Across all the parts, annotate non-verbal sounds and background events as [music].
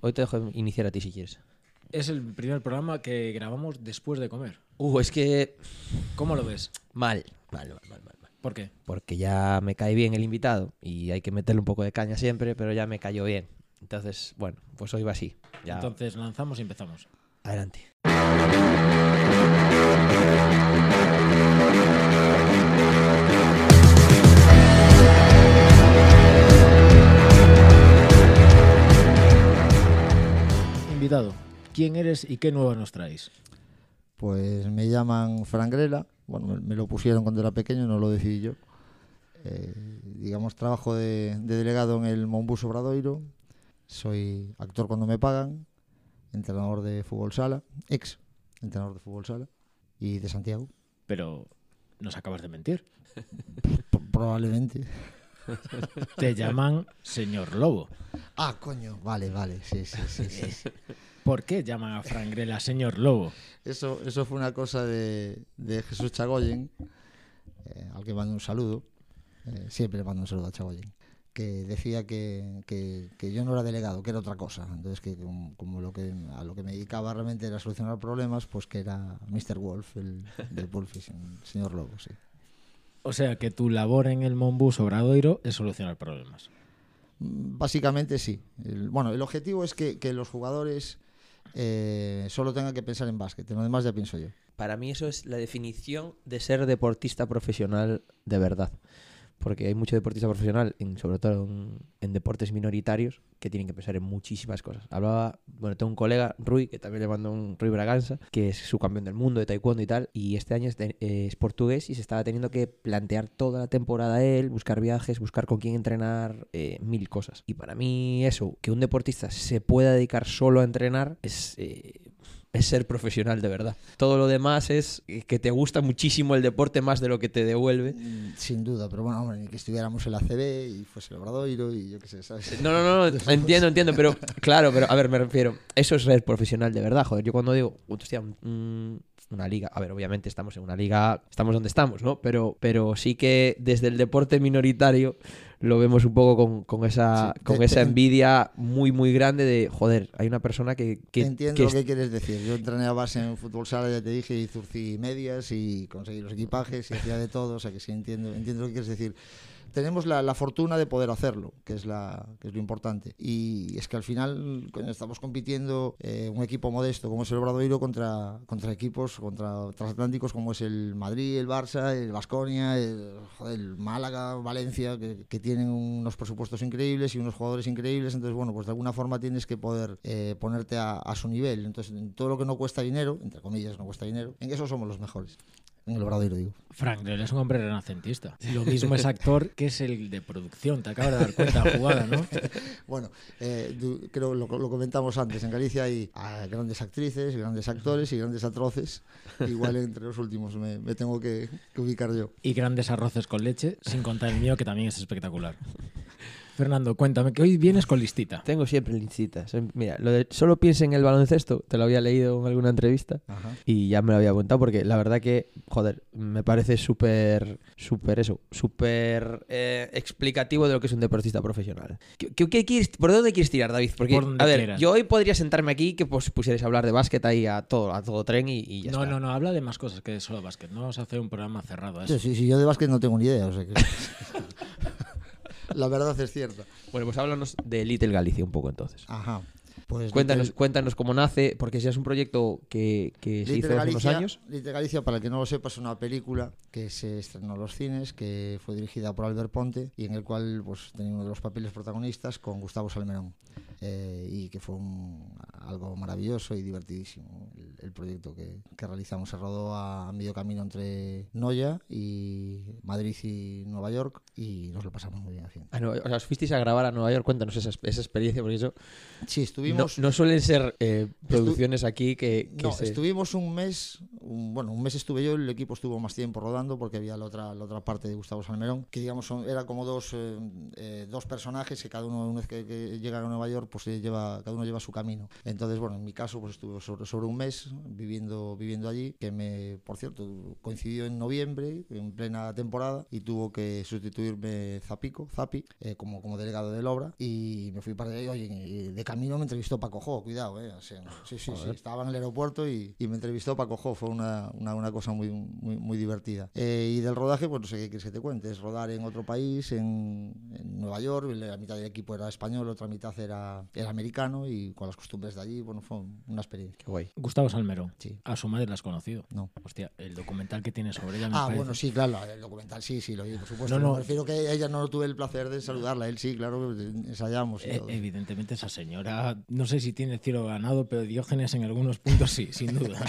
Hoy te dejo iniciar a ti si quieres. Es el primer programa que grabamos después de comer. Uh, es que. ¿Cómo lo ves? Mal, mal, mal, mal, mal. ¿Por qué? Porque ya me cae bien el invitado y hay que meterle un poco de caña siempre, pero ya me cayó bien. Entonces, bueno, pues hoy va así. Ya. Entonces lanzamos y empezamos. Adelante. Invitado, ¿quién eres y qué nueva nos traes? Pues me llaman Frangrela, bueno, me, lo pusieron cuando era pequeño, no lo decidí yo. Eh, digamos, trabajo de, de delegado en el Monbus Obradoiro, soy actor cuando me pagan, entrenador de fútbol sala, ex entrenador de fútbol sala y de Santiago, Pero nos acabas de mentir. P- probablemente. Te llaman señor Lobo. Ah, coño, vale, vale, sí, sí, sí. sí. ¿Por qué llaman a Frangrela señor Lobo? Eso, eso fue una cosa de, de Jesús Chagoyen, eh, al que mando un saludo. eh, siempre le mando un saludo a Chagoyen. Que decía que, que- que yo no era delegado, que era otra cosa. Entonces, que como, como lo que, a lo que me dedicaba realmente era solucionar problemas, pues que era Mr. Wolf, el del el señor Lobo, sí. O sea que tu labor en el Monbus Obradoiro es solucionar problemas. Mm, Básicamente sí. El- bueno, el objetivo es que, que los jugadores eh, solo tengan que pensar en básquet. En lo demás ya pienso yo. Para mí eso es la definición de ser deportista profesional de verdad. Porque hay mucho deportista profesional, sobre todo en, deportes minoritarios, que tienen que pensar en muchísimas cosas. Hablaba, bueno, tengo un colega, Rui, que también le mando un Rui Braganza, que es su campeón del mundo de taekwondo y tal, y este año eh, es portugués y se estaba teniendo que plantear toda la temporada él, buscar viajes, buscar con quién entrenar, eh, mil cosas. Y para mí eso, que un deportista se pueda dedicar solo a entrenar, es... eh, es ser profesional de verdad. Todo lo demás es que te gusta muchísimo el deporte más de lo que te devuelve. Mm, Sin duda, pero bueno, hombre, ni que estuviéramos en la CB y fuese el Obradoiro y yo qué sé, ¿sabes? No, no, no, no, [laughs] entiendo, entiendo, pero claro, pero a ver, me refiero, eso es ser profesional de verdad, joder. Yo cuando digo, hostia, una liga, a ver, obviamente estamos en una liga, estamos donde estamos, ¿no? Pero, pero sí que desde el deporte minoritario lo vemos un poco con, con esa, Sí, con te- esa te- envidia muy, muy grande de, joder, hay una persona que... que Entiendo que lo que quieres decir. Yo entrené a base en fútbol sala, ya te dije, y zurcí medias y conseguí los equipajes y hacía de todo, o sea que sí entiendo, entiendo lo que quieres decir. Tenemos la, la fortuna de poder hacerlo, que es, la, que es lo importante. Y es que al final coño, estamos compitiendo eh, un equipo modesto como es el Obradoiro contra, contra equipos, contra transatlánticos como es el Madrid, el Barça, el Vasconia, el, el Málaga, Valencia, que, que tienen unos presupuestos increíbles y unos jugadores increíbles. Entonces, bueno, pues de alguna forma tienes que poder eh, ponerte a, a su nivel. Entonces, en todo lo que no cuesta dinero, entre comillas, no cuesta dinero, en eso somos los mejores. En el Obradoiro, digo. Frangrela es un hombre renacentista. Lo mismo es actor que es el de producción. Te acabas de dar cuenta, jugada, ¿no? [laughs] Bueno, eh, creo lo, lo comentamos antes. En Galicia hay ah, grandes actrices, grandes actores y grandes atroces. Igual entre los últimos me, me tengo que, que ubicar yo. Y grandes arroces con leche, sin contar el mío, que también es espectacular. Fernando, cuéntame, que hoy vienes con listita. Tengo siempre lincitas. Mira, lo de solo piensa en el baloncesto, te lo había leído en alguna entrevista. Ajá. Y ya me lo había apuntado porque la verdad que, joder, me parece súper, súper eso, súper eh, explicativo de lo que es un deportista profesional. ¿Qué, qué- qué quieres- ¿Por dónde quieres tirar, David? Porque, Por a ver, quieras. yo hoy podría sentarme aquí que pues, pusierais a hablar de básquet ahí a todo, a todo tren y, y ya No, está. no, no, habla de más cosas que de solo básquet. No vamos a hacer un programa cerrado a eso. Sí, sí, sí, yo de básquet no tengo ni idea. o sea que- [laughs] La verdad es cierta. Bueno, pues háblanos de Little Galicia un poco entonces. Ajá. Pues Cuéntanos, Little- cuéntanos cómo nace, porque ya es un proyecto que, que se Little hizo hace unos Galicia, años. Little Galicia, para el que no lo sepa, es una película que se estrenó en los cines, que fue dirigida por Albert Ponte y en el cual pues, tenía uno de los papeles protagonistas con Gustavo Salmerón. Eh, y que fue un- algo maravilloso y divertidísimo el, el proyecto que, que realizamos. Se rodó a medio camino entre Noya y Madrid y Nueva York y nos lo pasamos muy bien haciendo. Ah, no, o sea, os fuisteis a grabar a Nueva York, cuéntanos esa, esa experiencia, porque eso Sí, no, estuvimos... no suelen ser eh, producciones aquí que, que No, se- estuvimos un mes, un- bueno, un mes estuve yo, el equipo estuvo más tiempo rodando porque había la otra, la otra parte de Gustavo Salmerón, que digamos son, era como dos, eh, eh, dos personajes que cada uno una vez que, que llegan a Nueva York pues eh, lleva, cada uno lleva su camino. Entonces, bueno, en mi caso pues estuve sobre, sobre un mes viviendo, viviendo allí, que me, por cierto, coincidió en noviembre, en plena temporada, y tuvo que sustituirme Zapico, Zapi, eh, como, como delegado de la obra, y me fui para allá, y, oye, de camino me entrevistó Paco Jo, cuidado, eh, sí, sí, sí, estaba en el aeropuerto y, y me entrevistó Paco Jo, fue una, una, una cosa muy, muy, muy divertida. Eh, y del rodaje, pues no sé qué quieres que te cuente, es rodar en otro país, en, en Nueva York, la mitad del equipo era español, otra mitad era, era americano, y con las costumbres de allí, bueno, fue una experiencia. Qué guay. Gustavo Salmerón. Sí. A su madre la has conocido. No. Hostia, el documental que tiene sobre ella me Ah, parece- bueno, sí, claro, el documental sí, sí, lo vi, por supuesto. No, no. Me refiero que ella no tuve el placer de saludarla, él sí, claro, ensayamos. Y Eh, todo. evidentemente esa señora, no sé si tiene cielo ganado, pero Diógenes en algunos puntos sí, sin duda.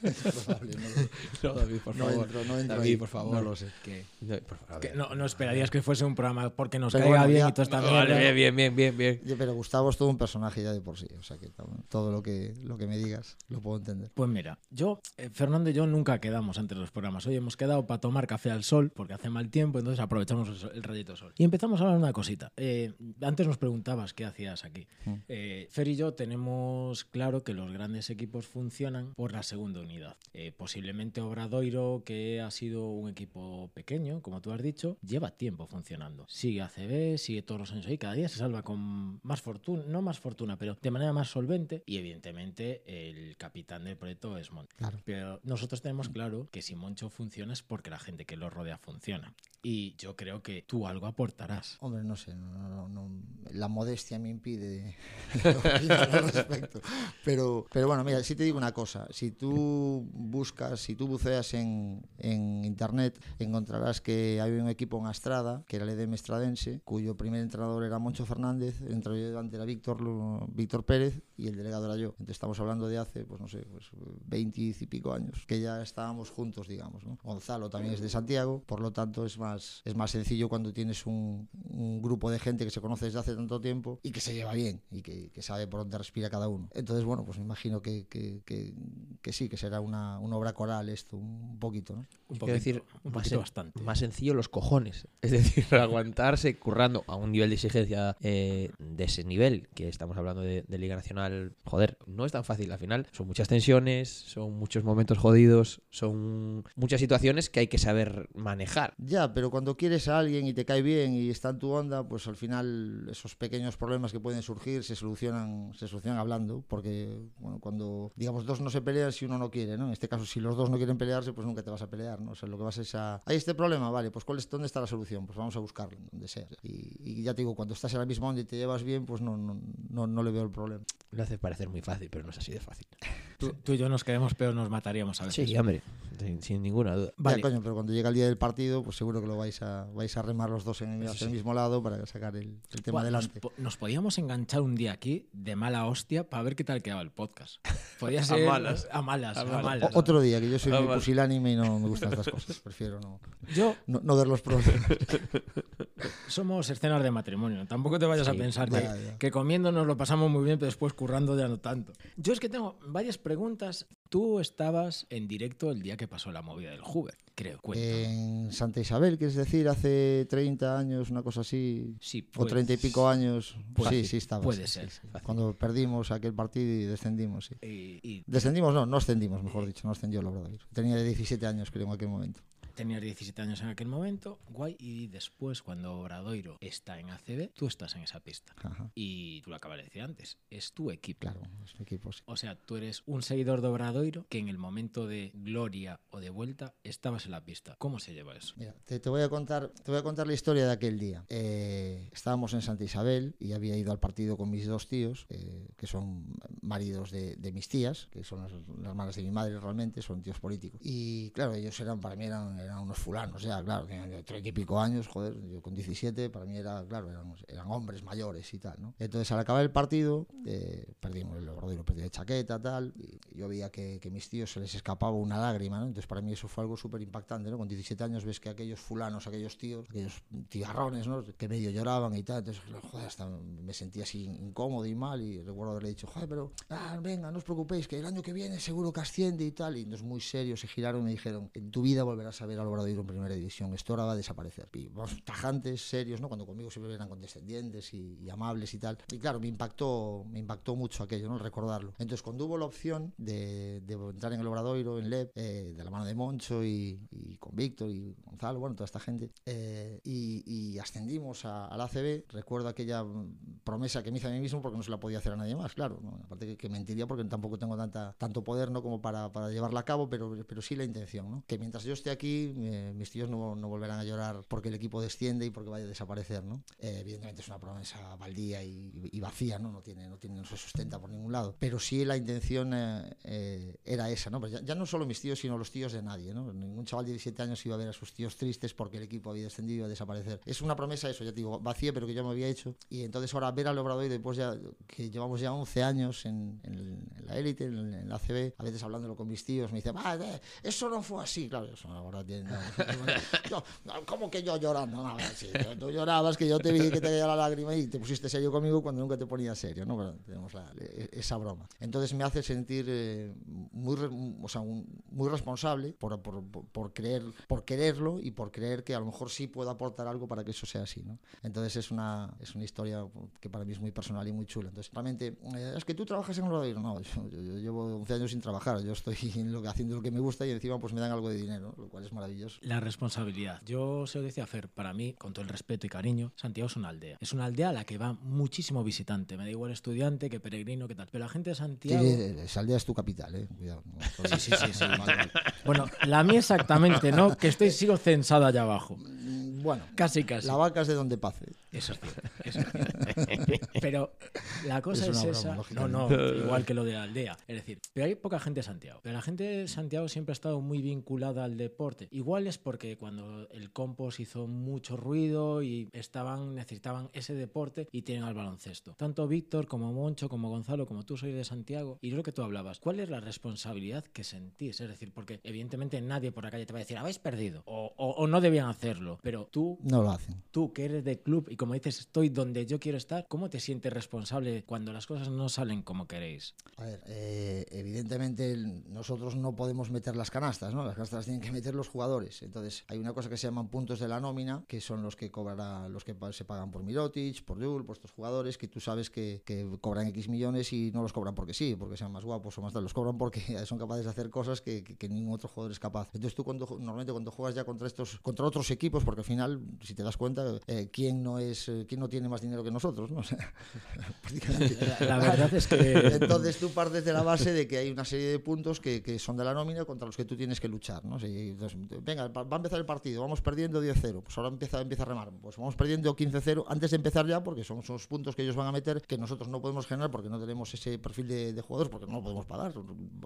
Probable, [laughs] no, David, por no favor. entro, no entro David, ahí, por favor. No lo sé. que, No, por favor, a que ver. no, no esperarías que fuese un programa porque nos Pero caiga bueno, bien ya- y Vale, mierda. bien, bien, bien, bien, bien. Pero Gustavo es todo un personaje ya de por sí, o sea que todo- lo que, lo que me digas lo puedo entender. Pues mira, yo, eh, Fernando y yo nunca quedamos antes de los programas. Hoy hemos quedado para tomar café al sol porque hace mal tiempo, entonces aprovechamos el, sol- el rayito de sol. Y empezamos a hablar de una cosita. Eh, antes nos preguntabas qué hacías aquí. Mm. Eh, Fer y yo tenemos claro que los grandes equipos funcionan por la segunda unidad. Eh, posiblemente Obradoiro, que ha sido un equipo pequeño, como tú has dicho, lleva tiempo funcionando. Sigue ACB, sigue todos los años ahí, cada día se salva con más fortuna, no más fortuna, pero de manera más solvente. Y evidentemente el capitán del proyecto es Moncho. Claro. Pero nosotros tenemos claro que si Moncho funciona es porque la gente que lo rodea funciona. Y yo creo que tú algo aportarás. Hombre, no sé, no, no- no- la modestia me impide [laughs] al respecto. Pero, pero bueno, mira, sí te digo una cosa, si tú buscas, si tú buceas en, en internet, encontrarás que hay un equipo en Astrada, que era el EDM Estradense, cuyo primer entrenador era Moncho Fernández, el entrenador era Víctor, Víctor Pérez y el delegado era yo. Entonces estamos hablando de hace, pues no sé, pues 20 y pico años, que ya estábamos juntos, digamos. ¿no? Gonzalo también es de Santiago, por lo tanto es más, es más sencillo cuando tienes un, un grupo de gente que se conoce desde hace tanto tiempo y que se lleva bien y que, que sabe por dónde respira cada uno. Entonces, bueno, pues me imagino que, que, que- que sí, que será una, una obra coral esto, un poquito, ¿no? Un Quiero decir, un más, poquito bastante. más sencillo los cojones. [laughs] Es decir, [laughs] aguantarse currando a un nivel de exigencia eh, de ese nivel, que estamos hablando de, de Liga Nacional, joder, no es tan fácil al final. Son muchas tensiones, son muchos momentos jodidos, son muchas situaciones que hay que saber manejar. Ya, pero cuando quieres a alguien y te cae bien y está en tu onda, pues al final esos pequeños problemas que pueden surgir se solucionan, se solucionan hablando, porque bueno, cuando digamos dos no se pelean si uno no quiere, ¿no? En este caso, si los dos no quieren pelearse, pues nunca te vas a pelear, ¿no? O sea, lo que vas es a hay este problema, vale, pues cuál es dónde está la solución, pues vamos a buscarlo, donde sea. Y, y ya te digo, cuando estás en la misma onda y te llevas bien, pues no, no, no, no le veo el problema. Lo hace parecer muy fácil, pero no es así de fácil. Tú, tú y yo nos queremos, pero nos mataríamos a veces. Sí, hombre, sin, sin ninguna duda. Vale. Ya, coño, pero cuando llega el día del partido, pues seguro que lo vais a vais a remar los dos en el, hacia el mismo lado para sacar el, el tema Buah, nos, adelante. po- nos podíamos enganchar un día aquí de mala hostia para ver qué tal quedaba el podcast. Podía [laughs] ser malas. A malas, A a malas. malas. O- Otro día, que yo soy muy pusilánime y no me gustan estas cosas. [laughs] Prefiero no, Yo no, no ver los problemas. [laughs] somos escenas de matrimonio. Tampoco te vayas a Sí, pensar ya, que, ya. que comiendo nos lo pasamos muy bien, pero después currando ya no tanto. Yo es que tengo varias preguntas. Tú estabas en directo el día que pasó la movida del Hoover, creo. Cuéntame. En Santa Isabel, que es decir, hace 30 años, una cosa así, sí, o puede- 30 y pico años. Puede- sí, sí estaba. puede sí, ser. sí, sí. Cuando perdimos aquel partido y descendimos, sí. Y, y Descendimos, no, no ascendimos, mejor dicho, no ascendió el Obradoiro. Tenía 17 años, creo, en aquel momento. Tenías 17 años en aquel momento, guay. Y después, cuando Obradoiro está en ACB, tú estás en esa pista. Ajá, Y tú lo acabas de decir antes, es tu equipo. claro, es un equipo, sí. O sea, tú eres un seguidor de Obradoiro que en el momento de gloria o de vuelta estabas en la pista. ¿Cómo se lleva eso? Mira, te, te voy a contar, te voy a contar la historia de aquel día. Eh, estábamos en Santa Isabel y había ido al partido con mis dos tíos, eh, que son maridos de, de mis tías, que son las, las hermanas de mi madre realmente, son tíos políticos. Y claro, ellos eran, para mí eran, eran unos fulanos, ya, claro, tenían treinta y pico años, joder, yo con 17, para mí era, claro, eran, eran hombres mayores y tal, ¿no? Entonces al acabar el partido, eh, perdimos el Obradoiro, perdió de chaqueta, tal, y yo veía que, que mis tíos se les escapaba una lágrima, ¿no? Entonces para mí eso fue algo súper impactante, ¿no? Con 17 años ves que aquellos fulanos, aquellos tíos, aquellos tigarrones, ¿no? Que medio lloraban y tal, entonces, joder, hasta me sentía así incómodo y mal y recuerdo Obrador le he dicho, joder, pero ah, venga, no os preocupéis, que el año que viene seguro que asciende y tal. Y entonces muy serios se giraron y me dijeron, en tu vida volverás a ver al Obradoiro en primera división, esto ahora va a desaparecer. Y vamos, tajantes, serios, ¿no? Cuando conmigo siempre eran condescendientes y, y, amables y tal. Y claro, me impactó, me impactó mucho aquello, ¿no? Recordarlo. Entonces cuando hubo la opción de, de entrar en el Obradoiro, en LEP, eh, de la mano de Moncho y, y, con Víctor y Gonzalo, bueno, toda esta gente, eh, y, y, ascendimos a, la ACB, recuerdo aquella promesa que me hice a mí mismo porque no se la podía hacer a nadie más, claro. ¿no? Aparte que, que, mentiría porque tampoco tengo tanta, tanto poder ¿no? como para, para llevarla a cabo, pero, pero sí la intención, ¿no? Que mientras yo esté aquí, eh, mis tíos no, no, volverán a llorar porque el equipo desciende y porque vaya a desaparecer, ¿no? Eh, evidentemente es una promesa baldía y, y, vacía, ¿no? No tiene, no tiene, no se sustenta por ningún lado. Pero sí la intención eh, era esa, ¿no? Pues ya, ya, no solo mis tíos, sino los tíos de nadie, ¿no? Ningún chaval de 17 años iba a ver a sus tíos tristes porque el equipo había descendido y iba a desaparecer. Es una promesa eso, ya te digo, vacía, pero que yo me había hecho. Y entonces ahora ver al Obrador y después ya que llevamos ya 11 años en, en, en la élite, en, en, la ACB, a veces hablándolo con mis tíos, me dicen, ah, eso no fue así, claro, eso ahora tiene... [laughs] No, ¿Cómo que yo llorando? No, sí, tú llorabas, que yo te vi que te caía la lágrima y te pusiste serio conmigo cuando nunca te ponía serio, ¿no? Bueno, tenemos la, esa broma. Entonces me hace sentir eh, muy, o sea, un, muy responsable por, por, por, por, creer, por quererlo y por creer que a lo mejor sí puedo aportar algo para que eso sea así, ¿no? Entonces es una, es una historia que para mí es muy personal y muy chula. Entonces, realmente, eh, es que tú trabajas en un rodillo. No, [laughs] yo, yo, yo, llevo 11 años sin trabajar. Yo estoy [laughs] lo que, haciendo lo que me gusta y encima pues me dan algo de dinero, lo cual es maravilloso. La responsabilidad. Yo se lo decía a Fer, para mí, con todo el respeto y cariño, Santiago es una aldea. Es una aldea a la que va muchísimo visitante. Me da igual estudiante que peregrino, que tal. Pero la gente de Santiago... Sí, esa aldea es tu capital, ¿eh? Cuidado. No, sí, sí, sí. sí. Mal, mal. Bueno, la mía exactamente, ¿no? Que estoy, sigo censada allá abajo. Bueno, casi, casi. La vaca es de donde pase. Eso es cierto. Eso es cierto. [laughs] pero la cosa es, es esa. No, no, igual que lo de la aldea. Es decir, pero hay poca gente de Santiago. Pero la gente de Santiago siempre ha estado muy vinculada al deporte. Igual es porque cuando el compost hizo mucho ruido y estaban, necesitaban ese deporte y tienen al baloncesto. Tanto Víctor como Moncho, como Gonzalo, como tú sois de Santiago. Y lo que tú hablabas, ¿cuál es la responsabilidad que sentís? Es decir, porque evidentemente nadie por la calle te va a decir, habéis perdido. O, o, o no debían hacerlo. Pero tú. No lo hacen. Tú que eres de club y como dices, estoy donde yo quiero estar, ¿cómo te sientes responsable cuando las cosas no salen como queréis? A ver, eh, evidentemente nosotros no podemos meter las canastas, ¿no? Las canastas tienen que meter los jugadores. Entonces, hay una cosa que se llaman puntos de la nómina, que son los que cobrará, los que se pagan por Mirotic, por Jul, por estos jugadores, que tú sabes que, que, cobran X millones y no los cobran porque sí, porque sean más guapos o más tal, los cobran porque [laughs] son capaces de hacer cosas que, que, que ningún otro jugador es capaz. Entonces tú cuando normalmente cuando juegas ya contra estos, contra otros equipos, porque al final, si te das cuenta, eh, quién no es, eh, quién no tiene más dinero que nosotros, ¿no? [laughs] O sea, [laughs] la, la, verdad es que entonces tú partes de la base de que hay una serie de puntos que, que son de la nómina contra los que tú tienes que luchar, ¿no? Si, entonces, venga, va a empezar el partido, vamos perdiendo 10-0, pues ahora empieza, empieza a remar, pues vamos perdiendo 15-0 antes de empezar ya, porque son esos puntos que ellos van a meter que nosotros no podemos generar porque no tenemos ese perfil de, de jugadores, porque no lo podemos pagar,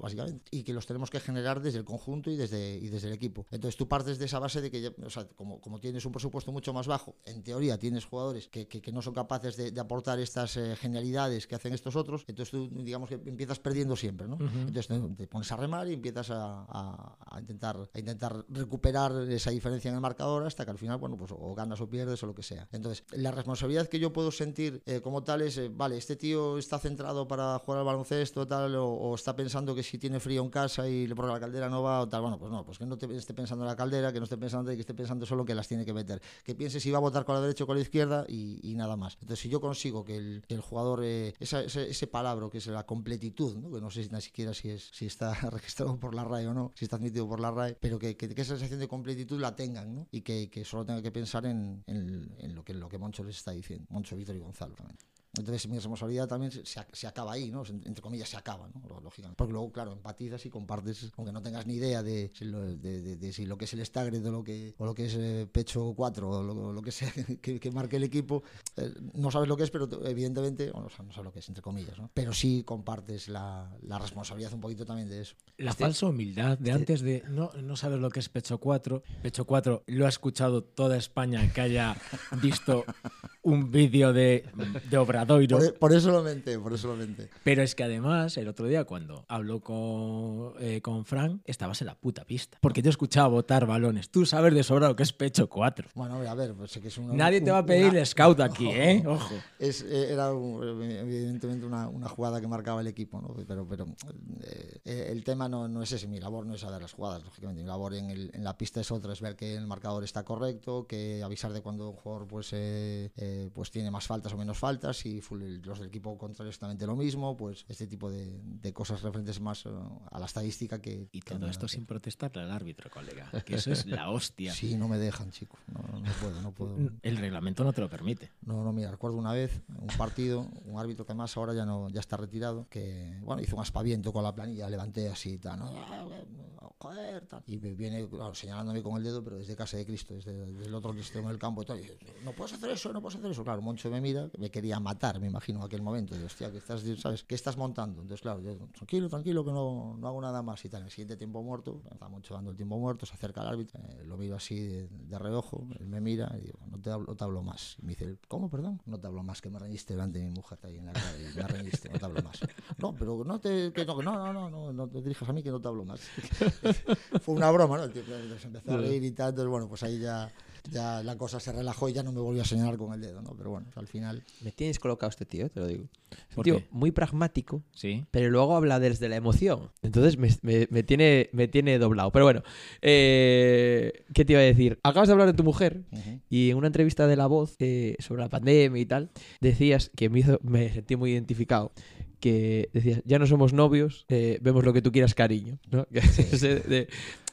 básicamente, y que los tenemos que generar desde el conjunto y desde, y desde el equipo. Entonces tú partes de esa base de que, ya, o sea, como, como tienes un presupuesto mucho más bajo, en teoría tienes jugadores que, que, que no son capaces de, de aportar estas eh, genialidades que hacen estos otros, entonces tú digamos que empiezas perdiendo siempre, ¿no? Uh -huh. Entonces te, te, pones a remar y empiezas a, a, a, intentar, a intentar recuperar esa diferencia en el marcador hasta que al final, bueno, pues o ganas o pierdes o lo que sea. Entonces, la responsabilidad que yo puedo sentir eh, como tal es, eh, vale, este tío está centrado para jugar al baloncesto tal, o, o, está pensando que si tiene frío en casa y le la caldera no va o tal, bueno, pues no, pues que no te esté pensando en la caldera, que no esté pensando que esté pensando solo que las tiene que meter. Que piense si va a votar con la derecha o con la izquierda y, y nada más. Entonces, si yo consigo que el, el jugador, eh, esa, ese, ese, palabra que es la completitud, ¿no? que no sé ni siquiera si, es, si está [laughs] registrado por la RAE o no, si está admitido por la RAE, pero que, que, que esa sensación de completitud la tengan ¿no? y que, que solo tenga que pensar en, en, en, lo, que, lo que Moncho les está diciendo, Moncho, Víctor y Gonzalo también. Entonces mi responsabilidad también se, se, acaba ahí, ¿no? Entre comillas, se acaba, ¿no? Lógicamente. Porque luego, claro, empatizas y compartes, aunque no tengas ni idea de si lo, de, de, de si lo que es el estagre o lo que, o lo que es eh, pecho 4 o lo, lo, que sea [laughs] que, que, marque el equipo, eh, no sabes lo que es, pero evidentemente, bueno, no sabes lo que es, entre comillas, ¿no? Pero sí compartes la, la responsabilidad un poquito también de eso. La este, falsa humildad de antes de no, no sabes lo que es pecho 4. Pecho 4 lo ha escuchado toda España que haya visto un vídeo de, de obra Obradoiro. Por, e, por eso lo menté, por eso lo menté. Pero es que además, el otro día cuando habló con, eh, con Fran, estabas en la puta pista. Porque yo escuchaba botar balones. Tú sabes de sobrado que es pecho 4. Bueno, a ver, pues que es un... Nadie te va a pedir una- el scout [laughs] aquí, ¿eh? Ojo. Es, eh, era un- evidentemente una, una jugada que marcaba el equipo, ¿no? pero, pero eh, eh, el tema no, no es ese, mi labor no es saber las jugadas, lógicamente, mi labor en, el- en la pista es otra, es ver que el marcador está correcto, que avisar de cuando un jugador pues, eh, eh, pues tiene más faltas o menos faltas, y full- los del equipo contrario exactamente lo mismo, pues este tipo de, de cosas referentes más eh, a la estadística que... Y que todo esto sin protestarle al árbitro, colega. Que eso es la hostia. Sí, no me dejan, chicos, no, no puedo, no puedo. El reglamento no te lo permite. No, no, mira, recuerdo una vez un partido, un árbitro que además ahora ya no ya está retirado, que bueno, hizo un aspaviento con la planilla, levanté así, tal, ¿no? joder, tal. Y me viene claro, señalándome con el dedo, pero desde casa de Cristo, desde, desde el otro extremo del campo y tal. Y dice, no puedes hacer eso, no puedes hacer eso. Claro, Moncho me mira, me quería matar, me imagino, en aquel momento. Y hostia, ¿qué estás, ¿sabes? ¿Qué estás montando? Entonces, claro, yo, tranquilo, tranquilo, que no, no hago nada más y tal. En el siguiente tiempo muerto, está Moncho dando el tiempo muerto, se acerca al árbitro, eh, lo miro así de, de reojo, él me mira y digo, no te, hablo, no te hablo más. Y me dice, ¿cómo, perdón? No te hablo más, que me reñiste delante de mi mujer ahí en la cara y me reñiste, no te hablo más. No, pero no te, que no, no, no, no, no, no te dirijas a mí que no te hablo más. [laughs] Fue una broma, ¿no? El tío pues, se empezó a reír y tal, entonces bueno, pues ahí ya, ya la cosa se relajó y ya no me volvió a señalar con el dedo, ¿no? Pero bueno, al final... Me tienes colocado este tío, te lo digo. Es un ¿Por tío qué? muy pragmático, Sí. pero luego habla desde la emoción. Entonces me, me- me tiene, me tiene doblado. Pero bueno, eh, ¿qué te iba a decir? Acabas de hablar de tu mujer ujú. y en una entrevista de La Voz eh, sobre la pandemia y tal, decías que me, hizo, me sentí muy identificado. Que decías, ya no somos novios, eh, vemos lo que tú quieras, cariño. ¿no? [laughs] [laughs] De, de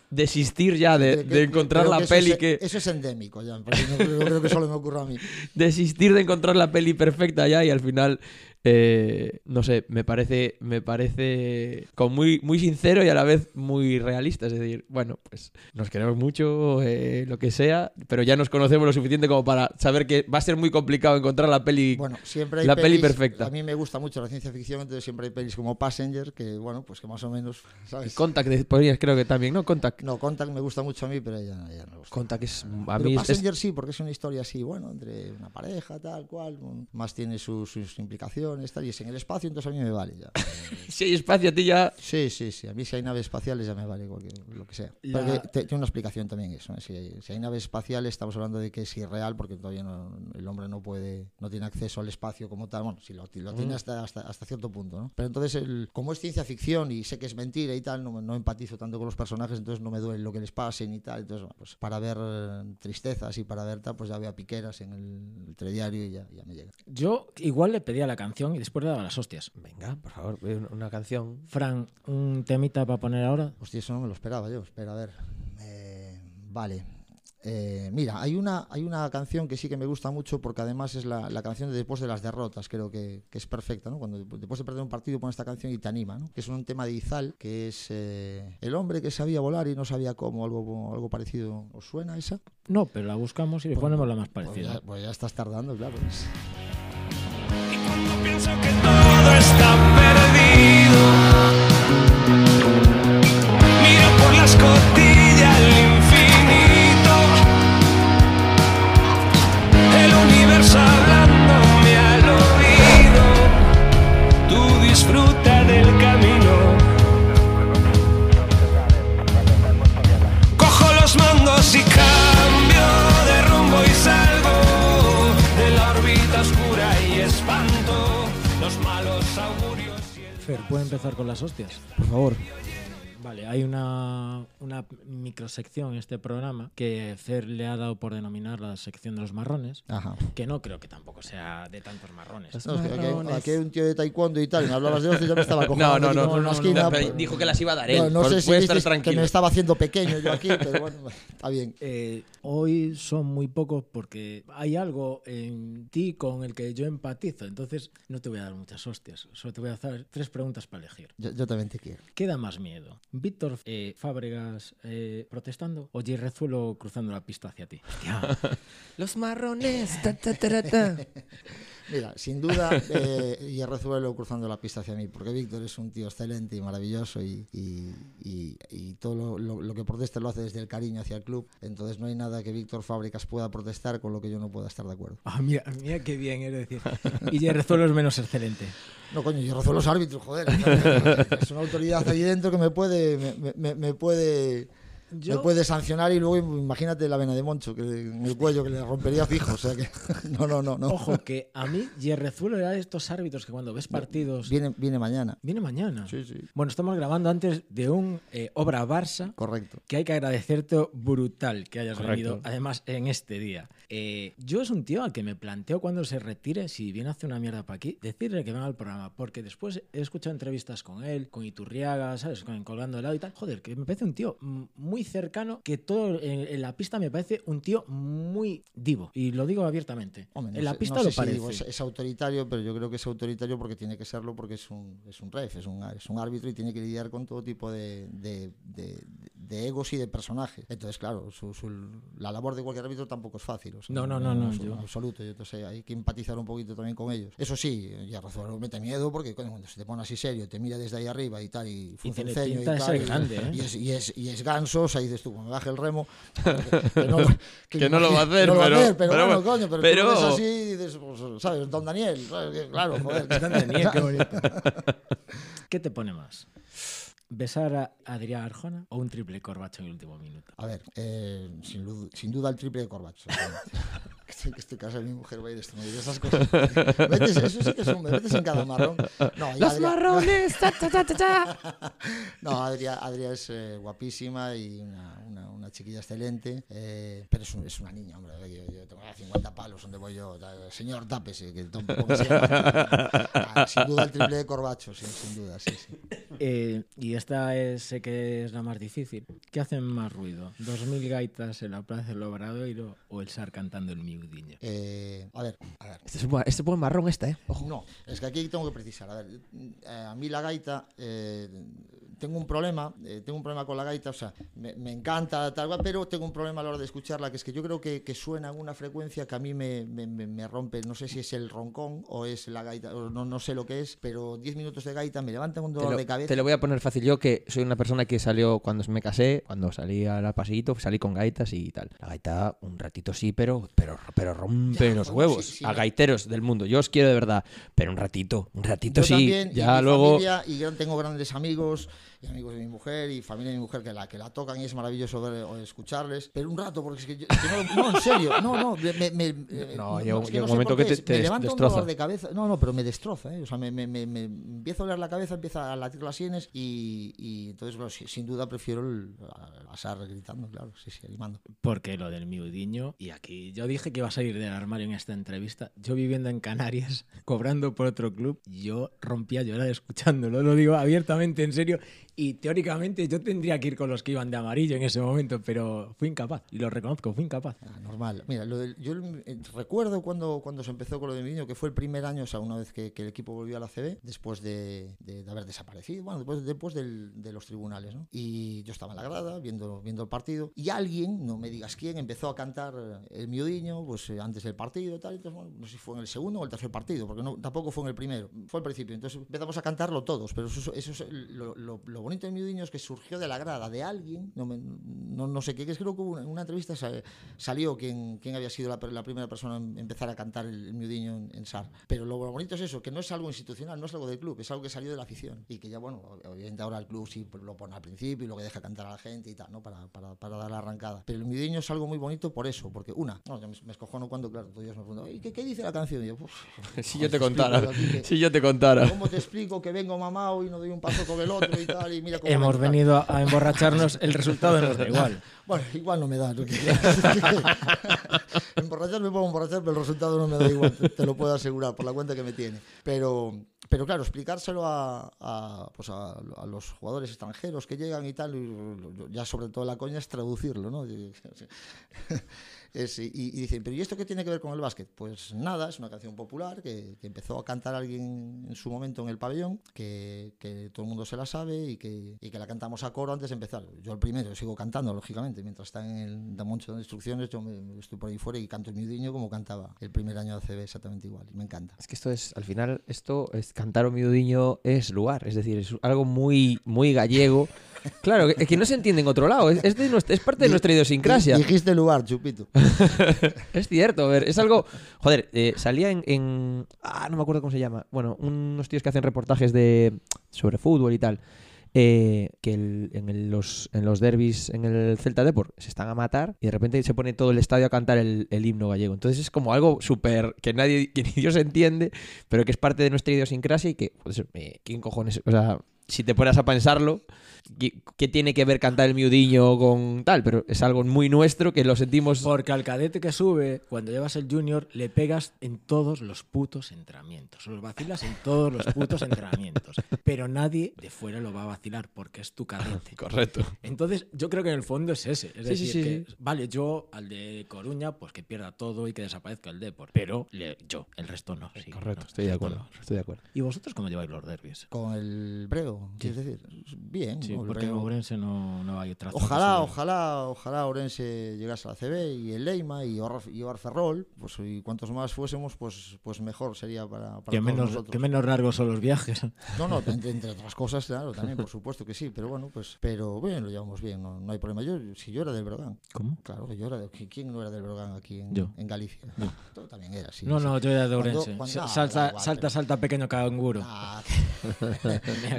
desistir ya de, de encontrar la que peli es- que. Eso es endémico ya, porque no, no creo que solo me ocurra a mí. [laughs] desistir de encontrar la peli perfecta ya y al final eh, no sé me parece me parece como muy muy sincero y a la vez muy realista es decir bueno pues nos queremos mucho eh, lo que sea pero ya nos conocemos lo suficiente como para saber que va a ser muy complicado encontrar la peli Bueno, siempre hay La peli perfecta. A mí me gusta mucho la ciencia ficción, entonces siempre hay pelis como Passenger, que bueno, pues que más o menos, ¿sabes? Contact podrías creo que también no Contact No, Contact me gusta mucho a mí, pero ella, ella no me gusta. Contact es a Pero mí es- es, Passenger sí, porque es una historia así, bueno, entre una pareja, tal cual, más tiene sus, sus implicaciones, tal, y es en el espacio, entonces a mí me vale ya. [laughs] si hay espacio a ti ya Sí, sí, sí, a mí si hay naves espaciales ya me vale cualquier, lo que sea. La- Porque te- tiene una explicación también eso, ¿eh? si, hay, si hay naves espaciales estamos hablando de que es irreal porque todavía no- el hombre no puede, no tiene acceso al espacio como tal, bueno, si lo, lo tiene hasta, hasta, hasta cierto punto, ¿no? Pero entonces, el, como es ciencia ficción y sé que es mentira y tal, no, no empatizo tanto con los personajes, entonces no me duele lo que les pasen y tal, entonces, bueno, pues para ver eh, tristezas y para ver tal, pues ya veo a piqueras en el, el telediario y ya, ya me llega. Yo igual le pedía la canción y después le daba las hostias. venga por favor una- canción Fran, un temita para poner ahora. Hostia, eso no me lo esperaba yo. Espera, a ver. Eh, vale. Eh, mira, hay una, hay una canción que sí que me gusta mucho porque además es la, la canción de después de las derrotas, creo que, que es perfecta, ¿no? Cuando después de perder un partido pones esta canción y te anima, ¿no? Que es un tema de Izal, que es eh, el hombre que sabía volar y no sabía cómo, algo, algo parecido. ¿Os suena esa? No, pero la buscamos y le ponemos la más Pues parecida. ya, pues ya estás tardando, claro. Es- Y cuando pienso que todo está perdido, ¿puede empezar con las hostias? por favor Vale, hay una, una microsección en este programa que Fer le ha dado por denominar la sección de los marrones, Ajá. que no creo que tampoco sea de tantos marrones. No, es que aquí, hay- marrones. aquí hay un tío de taekwondo y tal, y me hablabas de hostias y yo me estaba no [laughs] cogiendo no no, por una no, esquina. no, pero pues- dijo que las iba a dar él No, no Por- sé si estar visteis que tranquilo me estaba haciendo pequeño yo aquí, pero bueno, [laughs] está bien. Eh, hoy son muy pocos porque hay algo en ti con el que yo empatizo, entonces no te voy a dar muchas hostias, solo te voy a hacer tres preguntas para elegir. Yo, yo también te quiero. ¿Qué da más miedo? ¿Víctor eh, Fábregas eh, protestando o Rezuelo cruzando la pista hacia ti? Hostia. [laughs] Los marrones. ta, ta, ta, ta. [laughs] Mira, sin duda, [laughs] eh, y Rezuelo cruzando la pista hacia mí, porque Víctor es un tío excelente y maravilloso y, y- y- y todo lo, lo- lo que protesta lo hace desde el cariño hacia el club. Entonces no hay nada que Víctor Fábricas pueda protestar con lo que yo no pueda estar de acuerdo. Ah, mira, mira qué bien, es decir. Y Jerry Rezuelo es menos excelente. No, coño, yo Rezuelo es árbitro, joder. [laughs] Es una autoridad ahí dentro que me puede, me, me- me puede, me puede sancionar y luego imagínate la vena de Moncho que en el cuello que le rompería fijo. O sea que [laughs] no, no, no, no. Ojo, que a mí Jerry Rezuelo era de estos árbitros que cuando ves partidos... Viene, viene mañana. Viene mañana. Sí, sí. Bueno, estamos grabando antes de un eh, Obra Barça Correcto. que hay que agradecerte brutal que hayas Correcto. venido, además en este día. Eh, yo es un tío al que me planteo cuando se retire, si viene a hacer una mierda para aquí, decirle que venga al programa, porque después he escuchado entrevistas con él, con Iturriaga, ¿sabes? Con Colgando el lado y tal. Joder, que me parece un tío mm, muy cercano, que todo en, en la pista me parece un tío muy divo, y lo digo abiertamente. Hombre, no en la sé- pista no lo sé si parece. digo, es, es autoritario, pero yo creo que es autoritario porque tiene que serlo porque es un, es un ref, es un, es un árbitro y tiene que lidiar con todo tipo de, de- de- de egos y de personajes. Entonces, claro, su- su- la labor de cualquier árbitro tampoco es fácil. o sea, No, no, no, no, en yo- absoluto. y Entonces hay que empatizar un poquito también con ellos. Eso sí, ya razón, mete miedo porque coño, cuando se te pone así serio, te mira desde ahí arriba y tal, y frunce el tiene ceño pinta y de tal, y- grande, ¿eh? y es, y es, y es ganso, o sea, dices tú, cuando baje el remo, [laughs] que, no, Que no lo va a hacer, no lo va a pero- hacer, pero, pero bueno, coño, pero, pero- tú ves así y dices, pues, ¿sabes? Don Daniel, ¿sabes? Que, claro, joder. [laughs] Don Daniel, qué bonito. [laughs] ¿Qué te pone más? ¿Besar a Adrián Arjona o un triple corbacho en el último minuto? A ver, eh, sin, sin duda el triple de Corbacho. [laughs] que estoy, que estoy casado y mi mujer va a ir esto, no diré esas cosas. [laughs] Metes, eso sí que son, me metes en cada marrón. No, y Los marrones. ta, ta, ta, ta, ta. [laughs] No, Adria, Adria es eh, guapísima y una, una, una chiquilla excelente, eh, pero es, un- es una niña, hombre. Yo, yo tengo 50 palos, donde voy yo? Señor, tápese, que tampoco se llama. Ah, Sin duda el triple de Corbacho, sí, sin duda, sí, sí. [coughs] Eh, y esta es, sé que es la más difícil. ¿Qué hacen más ruido? ¿Dos mil gaitas en la plaza del Obradoiro o el SAR cantando el miudiña. Eh, a ver, a ver. Este, es un, este buen marrón este, eh. Ojo. No, es que aquí tengo que precisar. A ver, eh, a mí la gaita eh, tengo un problema, eh, tengo un problema con la gaita, o sea, me, me encanta, tal, cual, pero tengo un problema a la hora de escucharla, que es que yo creo que, que suena en una frecuencia que a mí me, me- rompe, no sé si es el roncón o es la gaita, o no, no sé lo que es, pero 10 minutos de gaita me levantan un dolor lo, de cabeza. te lo voy a poner fácil. Yo que soy una persona que salió cuando me casé, cuando salí al pasito, salí con gaitas y tal. La gaita, un ratito sí, pero, pero, pero rompe Ya, los huevos. sí, sí, a gaiteros del mundo. Yo os quiero de verdad, pero un ratito, un ratito Yo sí. también, y ya mi luego. familia, y yo tengo grandes amigos, y amigos de mi mujer, y familia de mi mujer que la, que la tocan y es maravilloso ver, o escucharles, pero un rato, porque es que, yo- es que no, no, en serio, no, no, me, me- me- eh, No, llega un- momento que te- te me levanta un dolor de cabeza, no, no, pero me destroza, ¿eh? o sea, me, me, me, me empieza a oler la cabeza, empieza a latir las sienes, y, y entonces, bueno, sin duda prefiero el, a, a Sar gritando, claro, sí, sí, animando. Porque lo del miudiño, y aquí yo dije que iba a salir del armario en esta entrevista, yo viviendo en Canarias, [laughs] cobrando por otro club, yo rompía a llorar escuchándolo, lo digo abiertamente, en serio, y teóricamente yo tendría que ir con los que iban de amarillo en ese momento, pero fui incapaz, y lo reconozco, fui incapaz. Ah, normal. Mira, lo del- yo eh, recuerdo cuando, cuando se empezó con lo de mi niño, que fue el primer año, o sea, una vez que, que el equipo volvió a la CB, después de, de- de haber desaparecido, bueno, después, después del- de los tribunales, ¿no? Y yo estaba en la grada viendo, viendo el partido, y alguien, no me digas quién, empezó a cantar el miudiño, pues eh, antes del partido tal, entonces, bueno, no sé si fue en el segundo o el tercer partido, porque no, tampoco fue en el primero, fue al principio, entonces empezamos a cantarlo todos, pero eso, eso es lo- lo bonito del miudiño es que surgió de la grada de alguien, no, me- no, no sé qué, que creo que hubo una, en una entrevista sa- salió quién, quién había sido la, la primera persona en empezar a cantar el, el miudiño en, en SAR. Pero lo bonito es eso, que no es algo institucional, no es algo del club, es algo que salió de la afición. Y que ya, bueno, obviamente ahora el club sí lo pone al principio y lo que deja cantar a la gente y tal, ¿no? Para, para, para dar la arrancada. Pero el miudiño es algo muy bonito por eso, porque una, no, yo me, me escojono cuando, claro, todos ellos me preguntan, "¿Y ¿qué, ¿qué dice la canción? Y yo, "Uf, [laughs] Si ¿cómo yo te explico contara. que- Si yo te contara. ¿Cómo te explico que vengo mamado y no doy un paso con el otro y tal? Y mira cómo Hemos tal? venido a emborracharnos, el resultado nos da igual. [laughs] Bueno, igual no me da. ¿no? [laughs] Emborracharme puedo emborrachar, pero el resultado no me da igual, te, te lo puedo asegurar, por la cuenta que me tiene. Pero, pero claro, explicárselo a, a, pues a, a los jugadores extranjeros que llegan y tal, y ya sobre todo la coña es traducirlo, ¿no? [laughs] Es- y, y dicen, pero ¿y esto qué tiene que ver con el básquet? Pues nada, es una canción popular que, que empezó a cantar alguien en su momento en el pabellón, que, que todo el mundo se la sabe y que, y que la cantamos a coro antes de empezar. Yo el primero sigo cantando, lógicamente, mientras está en el Damoncho de instrucciones, yo me, estoy por ahí fuera y canto el miudiño como cantaba el primer año de ACB exactamente igual, y me encanta. Es que esto es, al final, esto es cantar o miudiño es lugar, es decir, es algo muy, muy gallego. [laughs] Claro, que, que no se entiende en otro lado, es, es de nuestra- es parte de nuestra idiosincrasia. Dijiste lugar, Chupito. Es cierto, a ver, es algo. Joder, eh, salía en, en- Ah, no me acuerdo cómo se llama. Bueno, unos tíos que hacen reportajes de sobre fútbol y tal. eh, que en, el- los, en los derbis en el Celta Deport se están a matar y de repente se pone todo el estadio a cantar el, himno gallego. Entonces es como algo súper que nadie, [laughs] que ni Dios entiende, pero que es parte de nuestra idiosincrasia y que, eh, ¿quién cojones? O sea, si te pones a pensarlo, ¿qué, qué tiene que ver cantar el miudiño con tal? Pero es algo muy nuestro que lo sentimos. Porque al cadete que sube, cuando llevas el junior, le pegas en todos los putos entrenamientos. Los vacilas en todos los putos entrenamientos. Pero nadie de fuera lo va a vacilar porque es tu cadete. Correcto. Entonces, yo creo que en el fondo es ese. Es Sí, decir, sí, que, vale, yo al de Coruña, pues que pierda todo y que desaparezca el Depor. Pero le- yo, el resto no. sí, Correcto, no, estoy de acuerdo. no. Estoy de acuerdo. ¿Y vosotros cómo lleváis los derbis? Con el quieres decir. Bien, Sí, ¿no? Porque en Ourense no, no hay otra Ojalá, ojalá, ojalá Orense llegase a la CB y el Leima y Or- y Oar Ferrol, pues y cuantos más fuésemos, pues pues mejor sería para, para Que todos menos, nosotros. que menos largos son los viajes. No, no, [laughs] entre, entre otras cosas, claro, también, por supuesto que sí, pero bueno, pues, pero bien, lo llevamos bien, no, no hay problema. Yo, si yo era del Brogan, ¿Cómo? claro yo era de, ¿quién no era del Brogan aquí en, Yo. en Galicia? [laughs] Tú también eras, sí. no, no, yo era de Cuando- Ourense. cuando- ah, salta, igual, salta, salta, pequeño canguro. Ah, [laughs]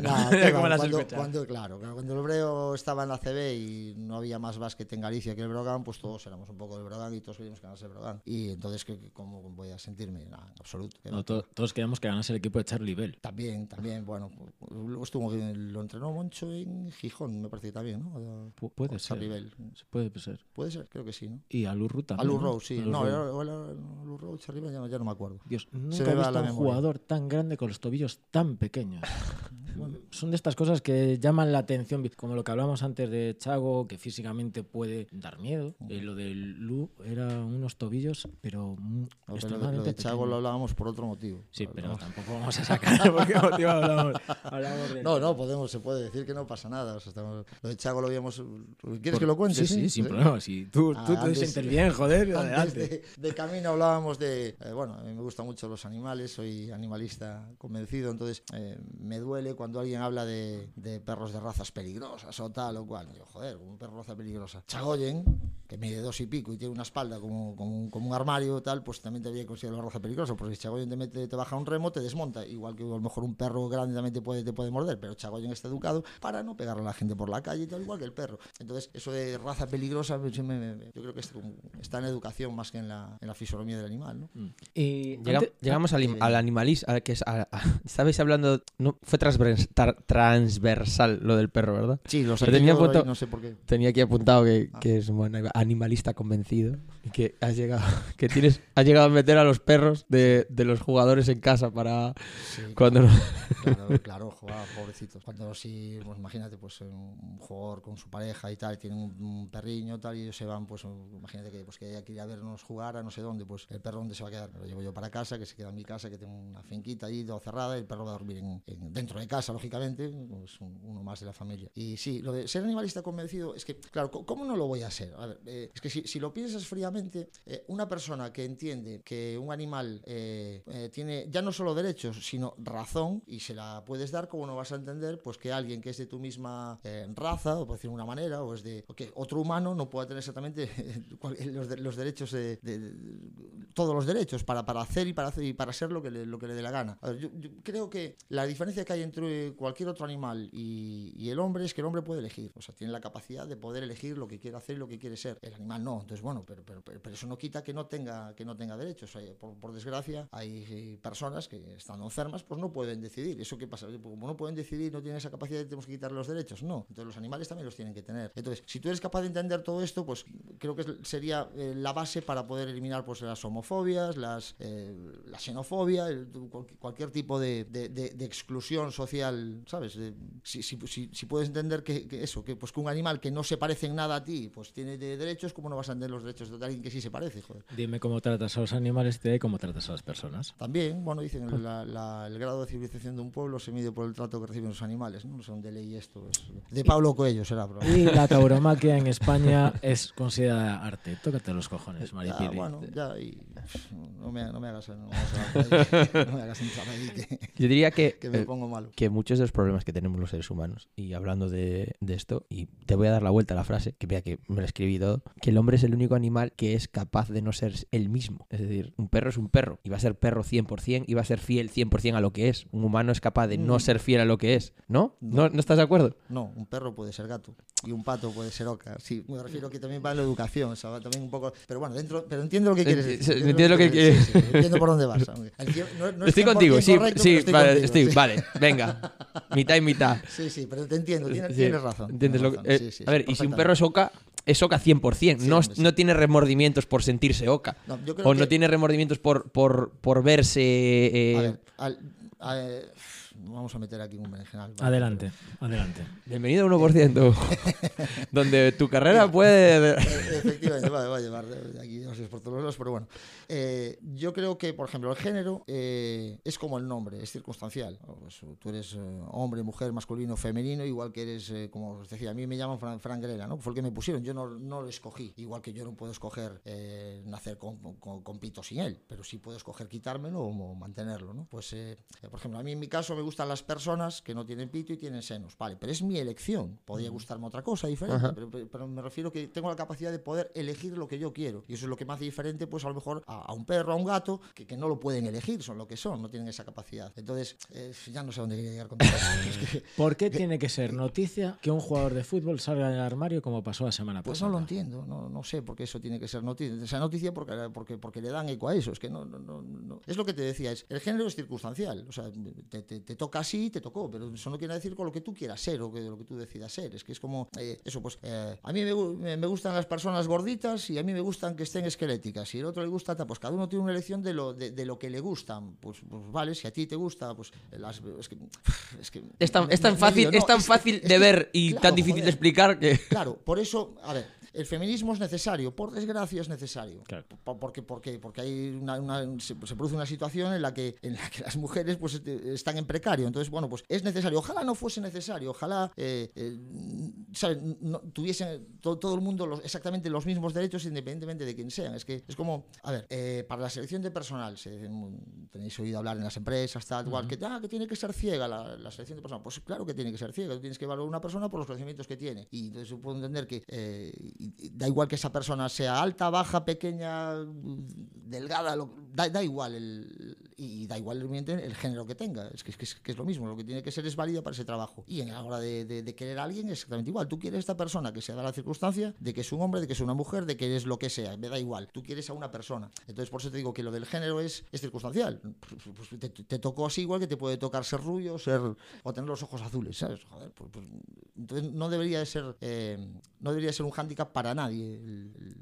No, [laughs] las cuando, claro, cuando el Breo estaba en la CB y no había más básquet en Galicia que el Brogan, pues todos éramos un poco del Brogan y todos queríamos ganarse el Brogan. Y entonces, ¿qué- qué- ¿cómo voy a sentirme? Nada, en absoluto. que No, va. to- todos queríamos que ganase el equipo de Charlie Bell. También, también, bueno, luego estuvo, lo entrenó Moncho en Gijón, me parece que también, ¿no? Pu- puede ser. Charlie Bell. Puede ser. Puede ser, creo que sí, ¿no? Y a Lurru A también. Lou ¿no? Rowe, sí. A Lou No, Rowe. era, Lou Rowe, Charlie Bell, ya, no- ya no me acuerdo. Dios, nunca me he visto un memoria. jugador tan grande con los tobillos tan pequeños. [laughs] Son de estas cosas que llaman la atención, como lo que hablamos antes de Chago, que físicamente puede dar miedo. Eh, lo de Lu era unos tobillos, pero lo, de- lo de Chago lo hablábar por otro motivo. Sí, pero no. tampoco vamos a sacar [laughs] por qué motivo hablamos, hablamos de No, no, podemos, se puede decir que no pasa nada. o sea, estamos- lo de Chago lo habíamos. ¿Quieres que lo cuente? Sí, sí, sin problema. Si tú, Ah, tú te antes- sientes bien, joder, adelante. de, de camino hablábamos de. eh, bueno, a mí me gustan mucho los animales, soy animalista convencido, entonces eh, me duele cuando alguien habla de, de perros de razas peligrosas o tal o cual. Yo, joder, un perro de raza peligrosa. Chagoyen, que mide dos y pico y tiene una espalda como, como, un, como un armario o tal, pues también te había considerado raza peligrosa, porque si Chagoyen te, mete, te baja un remo, te desmonta. Igual que a lo mejor un perro grande también te puede, te puede morder, pero Chagoyen está educado para no pegarle a la gente por la calle y tal, igual que el perro. Entonces, eso de raza peligrosa, pues, me- me- yo creo que es- está en educación más que en la, en la fisonomía del animal, ¿no? Y Llega- antes- llegamos al, que- al animalismo, que es a- a- estabais hablando, no, fue transvers- tar- transversal lo del perro, ¿verdad? Sí, los Lo tenía apuntado- no sé por qué. Tenía aquí apuntado que, que es un animalista convencido y que has llegado, [laughs] que tienes, has llegado a meter a los perros de, de los jugadores en casa para Sí, cuando no- Claro, [laughs] claro, joder, pobrecitos. Cuando sí, pues imagínate, pues un jugador con su pareja y tal, tienen un, un perriño tal, y ellos se van, pues imagínate que, pues, que haya que ir a vernos jugar a no sé dónde, pues el perro dónde se va a quedar, me lo llevo yo para casa, que se queda en mi casa, que tengo una finquita ahí, todo cerrada, y el perro va a dormir en, en- dentro de casa, lógicamente, pues un- uno más de la familia. Y sí, lo de ser animalista convencido, es que, claro, ¿cómo no lo voy a ser? A ver, eh, es que si, si lo piensas fríamente, eh, una persona que entiende que un animal eh, eh, tiene ya no solo derechos, sino razón, y se la puedes dar, como no vas a entender, pues que alguien que es de tu misma eh, raza, o por decirlo de una manera, o es de o que otro humano no pueda tener exactamente [laughs] los, de- los derechos de, de- de- todos los derechos para, para hacer y para hacer y para ser lo que le, lo que le dé la gana. A ver, yo, yo creo que la diferencia que hay entre cualquier otro animal y, el hombre es que el hombre puede elegir, o sea, tiene la capacidad de poder elegir lo que quiere hacer y lo que quiere ser. El animal no, entonces bueno, pero, pero, pero, eso no quita que no tenga que no tenga derechos. Por, desgracia, hay eh, personas que estando enfermas pues no pueden decidir. ¿Eso qué pasa? Pues Como no pueden decidir, no tienen esa capacidad, tenemos que quitarle los derechos. No, entonces los animales también los tienen que tener. Entonces, si tú eres capaz de entender todo esto, pues creo que sería eh, la base para poder eliminar pues las homofobias, las, eh, la xenofobia, el- cual- cualquier tipo de- de exclusión social, ¿sabes? De- si, si- si- si puedes entender que, que eso, que pues que un animal que no se parece en nada a ti, pues tiene de derechos, ¿cómo no vas a entender los derechos de alguien que sí se parece? Joder. Dime cómo tratas a los animales, te diré cómo tratas a las personas. También, bueno, dicen el, la- la- el grado de civilización de un pueblo se mide por el trato que reciben los animales, ¿no? No sé dónde leí esto. es- de Pablo Coelho será, pero... Y la [laughs] tauromaquia en España es considerada arte. Tócate los cojones, Ah, Maripili. bueno, ya, y no me, no me hagas, no me hagas, no me hagas que, [laughs] Yo diría que, que me eh, pongo malo. que muchos de problemas que tenemos los seres humanos, y hablando de, de esto, y te voy a dar la vuelta a la frase, que vea que me la escribí todo, que el hombre es el único animal que es capaz de no ser él mismo. Es decir, un perro es un perro, y va a ser perro 100%, y va a ser fiel 100% a lo que es. Un humano es capaz de no Mm. ser fiel a lo que es, ¿no? ¿No, ¿No estás de acuerdo? No, un perro puede ser gato y un pato puede ser oca. Sí, me refiero que también va en la educación, o sea, va también un poco. Pero bueno, dentro, pero entiendo lo que quieres Enti- decir. entiendo lo que quieres decir, sí, sí, entiendo por dónde vas. [laughs] el no- no estoy 100% contigo, sí, correcto, sí, pero estoy vale, contigo, estoy, sí. vale, venga, [laughs] [laughs] mitad y mitad. Sí, sí, pero te entiendo, tienes, Sí, tienes razón. ¿Entiendes tienes lo razón, que- eh, sí, sí, a ver, y si un perro es oca, es oca 100%, no, no tiene remordimientos por sentirse oca. No, yo creo o no que- tiene remordimientos por, por, por verse... eh, A ver, al- a- eh, vamos a meter aquí un berenjenal. ¿vale? Adelante, adelante. Bienvenido a 1%, [laughs] donde tu carrera puede... Eh, Efectivamente, va, va a llevar aquí, no sé, por todos lados, pero bueno. Eh, yo creo que, por ejemplo, el género eh, es como el nombre, es circunstancial. Pues, tú eres eh, hombre, mujer, masculino, femenino, igual que eres, eh, como os decía, a mí me llaman Fran, Fran Grela, ¿no? Fue el que me pusieron, yo no, no lo escogí. Igual que yo no puedo escoger eh, nacer con, con, con pito sin él, pero sí puedo escoger quitármelo o mantenerlo, ¿no? Pues, eh, por ejemplo, a mí en mi caso me gustan las personas que no tienen pito y tienen senos, vale, pero es mi elección. Podría gustarme otra cosa diferente, pero, pero- pero me refiero que tengo la capacidad de poder elegir lo que yo quiero. Y eso es lo que me hace diferente, pues a lo mejor a, a un perro, a un gato, que, que no lo pueden elegir, son lo que son, no tienen esa capacidad. Entonces, eh, ya no sé dónde quería llegar con todo esto. [laughs] Es que, ¿Por qué tiene que ser noticia que un jugador de fútbol salga del armario como pasó la semana Pues no pasada? lo entiendo, no, no sé por qué eso tiene que ser noticia. Esa noticia porque, porque, porque le dan eco a eso. Es que no, no, no, no. Es lo que te decía, es, el género es circunstancial. O sea, te, te- te toca así, te tocó, pero eso no quiere decir con lo que tú quieras ser o que, lo que tú decidas ser. Es que es como, eh, eso, pues, eh, a mí me, me- me gustan las personas gorditas y a mí me gustan que estén esqueléticas. Y el otro le gusta, ta, pues cada uno tiene una elección de lo, de, de lo que le gustan. Pues, pues vale, si a ti te gusta, pues las, es que, es que Es tan, es tan fácil, es tan fácil de ver y claro, tan difícil de explicar que... Claro, por eso, a ver, el feminismo es necesario, por desgracia es necesario. Claro. Po- Porque, porque, porque hay una, una- se, se produce una situación en la que, en la que las mujeres pues, este, están en precario. Entonces, bueno, pues es necesario. Ojalá no fuese necesario, ojalá eh, eh, ¿sabes? no, tuviesen to- todo el mundo los- exactamente los mismos derechos independientemente de quién sean. Es que es como, a ver, eh, para la selección de personal, se- tenéis oído hablar en las empresas, tal, igual, que, ah, que tiene que ser ciega la, la selección de personal. Pues claro que tiene que ser ciega, tú tienes que evaluar a una persona por los conocimientos que tiene. Y entonces yo puedo entender que eh, da igual que esa persona sea alta, baja, pequeña, delgada, lo- da, da igual el, y da igual el género que tenga. Es que, es que es que es lo mismo, lo que tiene que ser es válida para ese trabajo. Y en la hora de, de- de querer a alguien es exactamente igual. Tú quieres esta persona que se da la circunstancia de que es un hombre, de que es una mujer, de que es lo que sea, me da igual. Tú quieres a una persona. Entonces por eso te digo que lo del género es, es circunstancial. Pues te, te tocó así igual que te puede tocar ser rubio, ser o tener los ojos azules, ¿sabes? Joder, pues- pues, entonces no debería de ser eh, no debería ser un hándicap para nadie. el- el-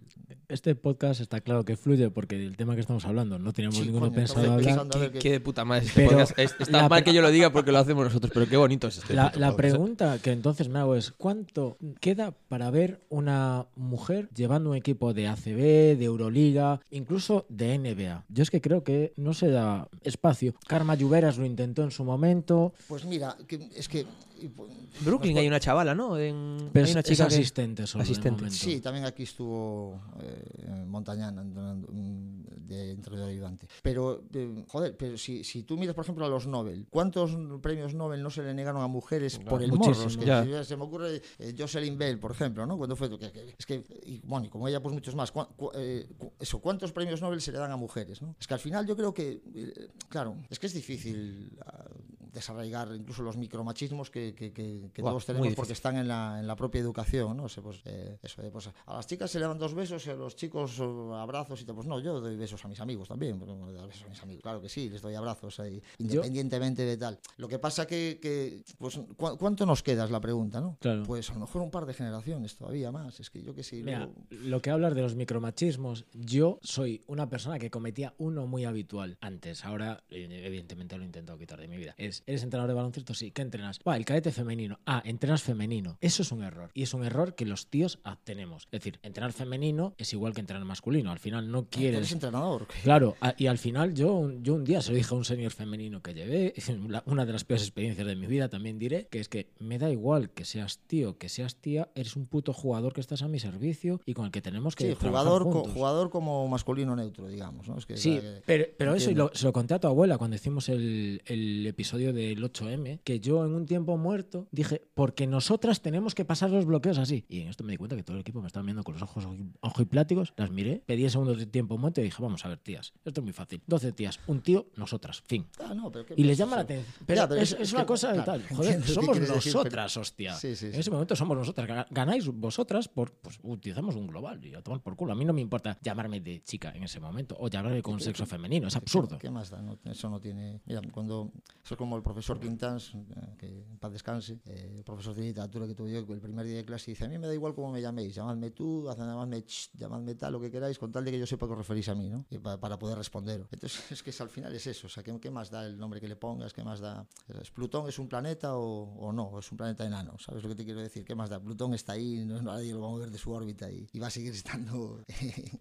Este podcast está claro que fluye porque el tema que estamos hablando no teníamos Sí, ninguno coño, pensado estamos a ver Qué, de puta madre este Pero. Es- Está la mal que yo lo diga porque lo hacemos nosotros, pero qué bonito es este La, puto la podcast. pregunta que entonces me hago es, ¿cuánto queda para ver una mujer llevando un equipo de ACB, de Euroliga, incluso de NBA? Yo es que creo que no se da espacio. Karma Lluveras lo intentó en su momento, Pues mira, es que y, pues, Brooklyn hay una chavala, ¿no? En- pero hay es, una es chica que- asistente solo asistente. Sí, también aquí estuvo eh, Montañana entrenando, de entrenador ayudante. Pero, eh, joder, pero si, si tú miras, por ejemplo, a los Nobel, ¿cuántos premios Nobel no se le negaron a mujeres por el morro? Que se me ocurre eh, Jocelyn Bell, por ejemplo, ¿no? Cuando fue, que- que- es que, y, bueno, y como ella, pues muchos más. Cu- cu- eh, cu- eso, ¿cuántos premios Nobel se le dan a mujeres? ¿no? Es que al final yo creo que, eh, claro, es que es difícil ah, desarraigar incluso los micromachismos que, que, que- que Buah, todos tenemos porque están en la, en la propia educación, ¿no? O sea, pues, eh, eso de, pues, a las chicas se le dan dos besos y a los chicos oh, abrazos y tal. Pues no, yo doy besos a mis amigos también. pero no, doy besos a mis amigos. Claro que sí, les doy abrazos ahí, independientemente de tal. Lo que pasa que, que pues, ¿cu- ¿cuánto nos queda? Es la pregunta, ¿no? Claro. Pues a lo mejor un par de generaciones todavía más. Es que yo que sí. Mira, luego- lo que hablas de los micromachismos, yo soy una persona que cometía uno muy habitual antes. Ahora, eh, evidentemente, lo he intentado quitar de mi vida. Es es, ¿eres entrenador de baloncesto? Sí, ¿qué entrenas? Va, el cadete femenino. Ah, entrenas femenino. Eso es un error. Y es un error que los tíos tenemos. Es decir, entrenar femenino es igual que entrenar masculino. Al final no Eres quieres... entrenador. Claro, y al final yo, yo un día se lo dije a un senior femenino que llevé, [laughs] una de las peores experiencias de mi vida también diré, que es que me da igual que seas tío, que seas tía, eres un puto jugador que estás a mi servicio y con el que tenemos que Sí, jugador, co- jugador como masculino neutro, digamos. ¿no? Es que, Sí, que- pero, pero eso y lo- se lo conté a tu abuela cuando hicimos el, el episodio del 8M, que yo en un tiempo muerto dije, porque nosotras tenemos que pasar los bloqueos así. Y en esto me di cuenta que todo el equipo me estaba viendo con los ojos ojo y pláticos, las miré, pedí segundos de tiempo muerto y dije, vamos a ver, tías, esto es muy fácil. 12 tías, un tío, nosotras, fin. Ah, no, pero ¿qué Y les llama la atención. Pero, Ya, pero es, es- es es una que, cosa de claro, tal. [laughs] Joder, somos decir, nosotras, hostia. Sí, sí, En ese momento somos nosotras. Ga- Ganáis vosotras, por, pues utilizamos un global y a tomar por culo. A mí no me importa llamarme de chica en ese momento o llamarme con sexo femenino. Es absurdo. ¿Qué más da? No, eso no tiene. Mira, cuando. Eso es como el profesor Quintans, eh, que en paz descanse, eh, el profesor de literatura que tuve yo, el primer día de clase dice: A mí me da igual cómo me llaméis, llamadme tú, llamadme ch, llamadme tal, lo que queráis, con tal de que yo sepa que os referís a mí, ¿no? Y pa- para, poder responder. Entonces, [laughs] es que es, al final es eso. O sea, ¿qué, qué más da el nombre que le pongas? ¿Qué más da? ¿Es ¿Plutón es un planeta o, o no? ¿O es un planeta enano? ¿Sabes lo que te quiero decir? ¿Qué más da? Plutón está ahí, no, nadie lo va a mover de su órbita y, y va a seguir [laughs] estando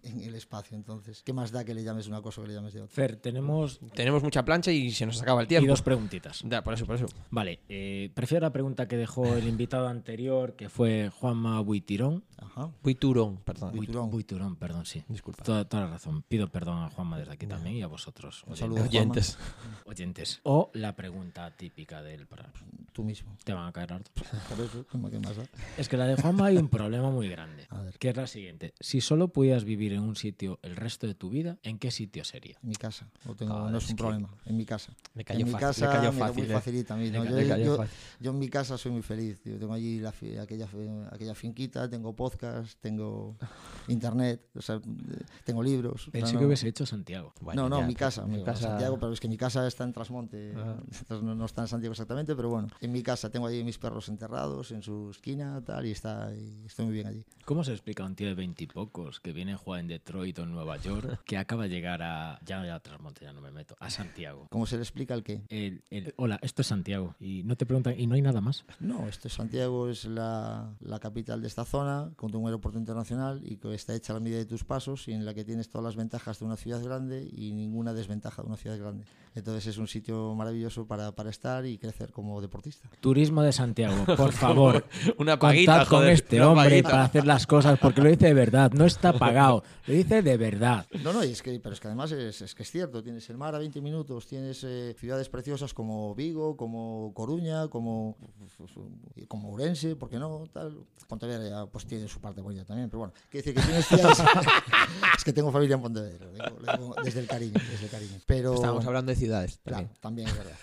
en el espacio. Entonces, ¿qué más da que le llames una cosa o que le llames de otra? Fer, tenemos Tenemos mucha plancha y se nos acaba el y tiempo. dos preguntitas. Ya, por eso, por eso. Vale, eh, prefiero la pregunta que dejó el invitado anterior, que fue Juanma Buitirón. Ajá. Buiturón, perdón. Bui- Buiturón. Buiturón, perdón, sí. Disculpa. Toda, toda la razón. Pido perdón a Juanma desde aquí también y a vosotros, Un oyentes. saludo. Oyentes. oyentes. O la pregunta típica del programa. Tú mismo. Te van a caer hartos. [laughs] Por eso, ¿cómo que más? Es que la de Juanma hay un problema muy grande. A ver. Que es la siguiente. Si solo pudieras vivir en un sitio el resto de tu vida, ¿en qué sitio sería? En mi casa. No, tengo, Joder, no es un que problema. En mi casa. Le cayó en mi fácil, casa le cayó me lo fácil, muy eh. facilita a mí. ¿no? Yo, cayó yo- fácil. yo en mi casa soy muy feliz. Yo tengo allí la aquella, aquella finquita, tengo podcast, tengo [laughs] internet, o sea, tengo libros. o sea, Pensé no- que hubiese hecho Santiago. Bueno, no, no, ya, mi pues, casa, mi mi casa- Santiago, pero es que mi casa está en Trasmonte, Ah. entonces no, no está en Santiago exactamente, pero bueno, en mi casa tengo allí mis perros enterrados en su esquina, tal, y está, y estoy muy bien allí. ¿Cómo se explica un tío de veintipocos que viene a jugar en Detroit o en Nueva York, [laughs] que acaba de llegar a. Ya, ya, Trasmonte, ya no me meto. A Santiago. ¿Cómo se le explica el qué? El, el- hola, esto es Santiago. Y no te preguntan, ¿y no hay nada más? No, esto es Santiago es la, la capital de esta zona, con un aeropuerto internacional y que está hecha a la medida de tus pasos y en la que tienes todas las ventajas de una ciudad grande y ninguna desventaja de una ciudad grande. Entonces es un sitio maravilloso para, para estar y crecer como deportista. Turismo de Santiago, [laughs] por favor. Una paguita, Contad con joder, este hombre paguita. para hacer las cosas, porque lo dice de verdad, no está [laughs] pagado, lo dice de verdad. No, no, y es que, pero es que además es, es que es cierto, tienes el mar a 20 minutos, tienes eh, ciudades preciosas como Vigo, como Coruña, como, como Ourense, ¿por qué no? Tal. Pontevedra ya, pues tiene su parte bonita también, pero bueno, quiere decir que tienes [laughs] ciudades... es que tengo familia en Pontevedra, desde el cariño, desde el cariño. Pero, Estábamos hablando de ciudades. Claro, también es verdad.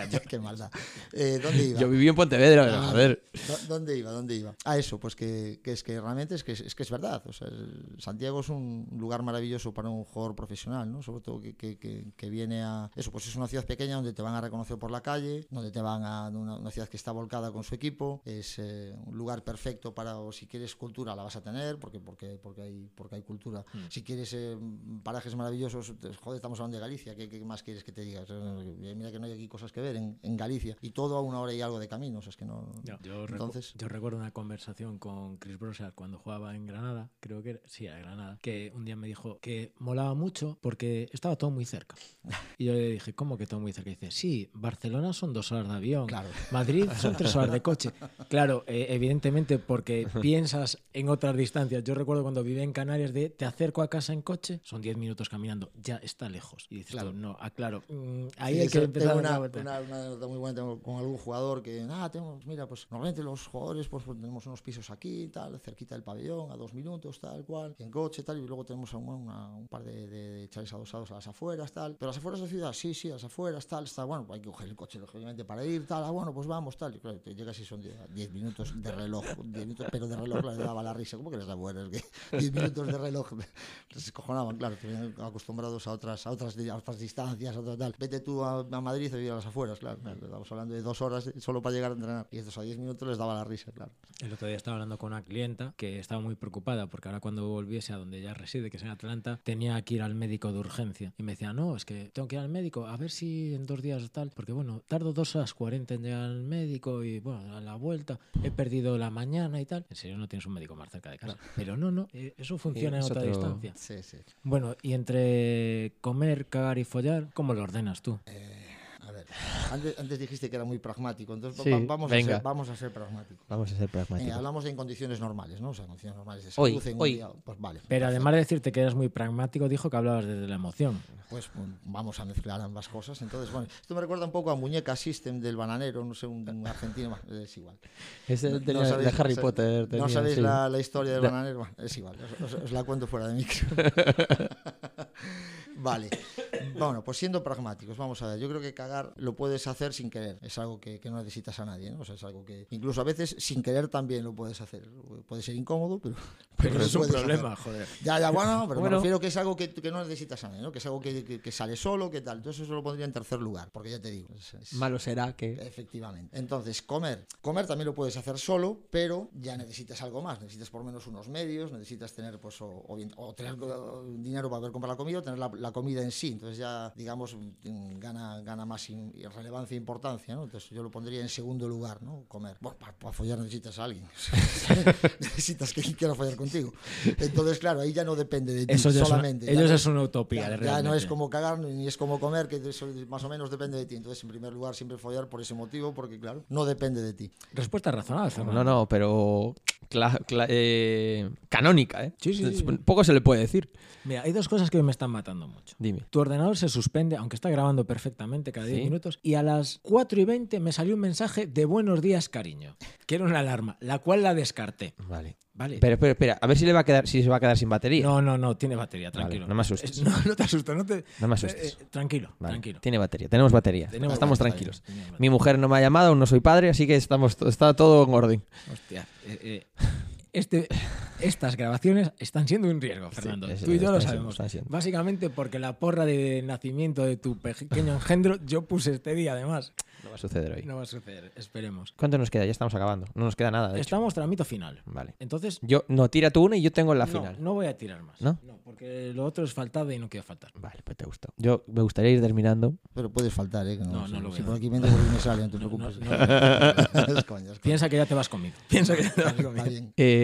[laughs] Qué maldad. Eh, ¿Dónde iba? Yo viví en Pontevedra, Ah, a ver. ¿dó- ¿Dónde iba? ¿Dónde iba? A eso, pues que, que es que realmente es que es, que es verdad. O sea, el- Santiago es un lugar maravilloso para un jugador profesional, ¿no? Sobre todo que, que- viene a... Eso, pues es una ciudad pequeña donde te van a reconocer por la calle, donde te van a... Una, una ciudad que está volcada con su equipo. Es eh, un lugar perfecto para, o si quieres cultura, la vas a tener, porque, porque, porque, hay, porque hay cultura. Si quieres eh, parajes maravillosos, joder, estamos hablando de Galicia, ¿qué, qué más quieres que te diga? O sea, mira que no hay aquí cosas que ver en, en Galicia. Y todo a una hora y algo de camino, o sea, es que no... Yo, recu- Entonces- yo recuerdo una conversación con Chris Brosar cuando jugaba en Granada, creo que era, sí, a Granada, que un día me dijo que molaba mucho porque estaba todo muy cerca. [laughs] Y yo le dije, ¿cómo que todo muy cerca? Y dice, sí, Barcelona son dos horas de avión, Claro. Madrid son tres horas de coche. [laughs] Claro, eh, evidentemente porque piensas en otras distancias. Yo recuerdo cuando viví en Canarias de te acerco a casa en coche, son 10 minutos caminando, ya está lejos. Y dices, Claro. tú, no, ah, claro, mm, ahí Sí, hay que empezar una, una, anécdota muy buena con algún jugador que, ah, tenemos, mira, pues normalmente los jugadores pues, pues, tenemos unos pisos aquí, tal, cerquita del pabellón, a dos minutos, tal cual, en coche, tal, y luego tenemos una- una- un par de, de, de chales adosados a las afueras, tal. Pero las afueras de la ciudad, sí, sí, a las afueras, tal, está bueno, hay que coger el coche, lógicamente, para ir, tal, ah, bueno, pues vamos, tal. Y claro, te llegas y son 10 minutos de reloj, 10 minutos, pero de reloj le daba la risa, ¿cómo que les da buenas? Que [laughs] 10 minutos de reloj, se escojonaban, claro, acostumbrados a otras, a otras, a otras distancias, a tal. Vete tú a, a Madrid a vivir a las afueras. Fueras, claro. Estamos hablando de dos horas solo para llegar a entrenar. Y estos a 10 minutos les daba la risa, claro. El otro día estaba hablando con una clienta que estaba muy preocupada porque ahora cuando volviese a donde ella reside, que es en Atlanta, tenía que ir al médico de urgencia. Y me decía, no, es que tengo que ir al médico, a ver si en dos días o tal, porque bueno, tardo dos horas 40 en llegar al médico y bueno, a la vuelta he perdido la mañana y tal. En serio, no tienes un médico más cerca de casa. Pero no, no, eh, eso funciona es en otra otro- distancia. Sí, sí. Bueno, y entre comer, cagar y follar, ¿cómo lo ordenas tú? A ver, antes, antes dijiste que era muy pragmático, entonces Sí, va- vamos, a ser, vamos a ser pragmáticos. Vamos a ser Eh, pragmáticos. hablamos de en condiciones normales, ¿no? O sea, condiciones normales de Hoy, un hoy. día, pues vale. Pero además de decirte que eras muy pragmático, dijo que hablabas desde la emoción. Pues mm, vamos a mezclar ambas cosas. Entonces, bueno, esto me recuerda un poco a Muñeca System del bananero, no sé, un, un argentino, es igual. Ese No- tenía- no sabéis- de Harry no sa- Potter. ¿No tenía, sabéis sí. la, la historia del De- bananero? Bueno, es igual, os, os- os la cuento fuera de micro. [laughs] vale. Bueno, pues siendo pragmáticos, vamos a ver. Yo creo que cagar lo puedes hacer sin querer. Es algo que, que no necesitas a nadie, ¿no? O sea, es algo que incluso a veces sin querer también lo puedes hacer. Puede ser incómodo, pero, [laughs] Pero lo es un hacer. problema, joder. Ya, ya, bueno, [laughs] pero Bueno. me refiero que es algo que, que no necesitas a nadie, ¿no? Que es algo que, que- que sale solo, que tal. Entonces eso lo pondría en tercer lugar, porque ya te digo. es- es- Malo será que. Efectivamente. Entonces, comer. Comer también lo puedes hacer solo, pero ya necesitas algo más. Necesitas por menos unos medios, necesitas tener, pues, o, o bien- o tener dinero para poder comprar la comida, o tener la, la comida en sí. Entonces ya, digamos, mm, gana, gana más in- relevancia e importancia, ¿no? Entonces yo lo pondría en segundo lugar, ¿no? Comer. Bueno, para, follar necesitas a alguien. [laughs] necesitas que alguien quiera follar contigo. Entonces, claro, ahí ya no depende de ti Eso ya es una, solamente. Ya no es una utopía. ya, de ya no realmente. es como cagar ni es como comer, que eso más o menos depende de ti. Entonces, en primer lugar, siempre follar por ese motivo, porque claro, no depende de ti. Respuesta razonable, Fernando. No, no, pero. cla- cla- eh, canónica, ¿eh? Sí, sí, sí. Poco se le puede decir. Mira, hay dos cosas que me están matando mucho. Dime. Tu ordenador se suspende, aunque está grabando perfectamente cada 10 Sí. Minutos, y a las 4 y 20 me salió un mensaje de buenos días, cariño, que era una alarma, la cual la descarté. Vale. Vale. Pero, espera, espera, a ver si le va a quedar, si se va a quedar sin batería. no, no, no, tiene batería, Vale, tranquilo. no me asustes. Eh, No, no te asustes, no te. No me asustes. eh, eh, tranquilo, Vale, tranquilo. Tiene batería, tenemos batería. Tenemos estamos batería, tranquilos. batería. Mi mujer no me ha llamado, aún no soy padre, así que estamos, está todo en orden. Hostia. eh, eh, este, estas grabaciones están siendo un riesgo, Fernando. es- Tú y yo lo sabemos. siendo. Básicamente porque la porra de nacimiento de tu pequeño [laughs] engendro yo puse este día, además. No va a suceder hoy. No va a suceder, esperemos. ¿Cuánto nos queda? Ya estamos acabando. No nos queda nada, de hecho. Estamos tramito final. Vale. Entonces, Yo, no, tira tú una y yo tengo la no, final. no voy a tirar más. ¿No? porque lo otro es faltada y no quiero faltar. Vale, pues te gustó. Yo me gustaría ir terminando. Pero puedes faltar, ¿eh? Que no, No, si, no lo si por aquí me por aquí me sale, no te [laughs] No, preocupes. no, no. [laughs] Piensa que ya te vas conmigo. Piensa que ya te vas conmigo. Está bien. Eh,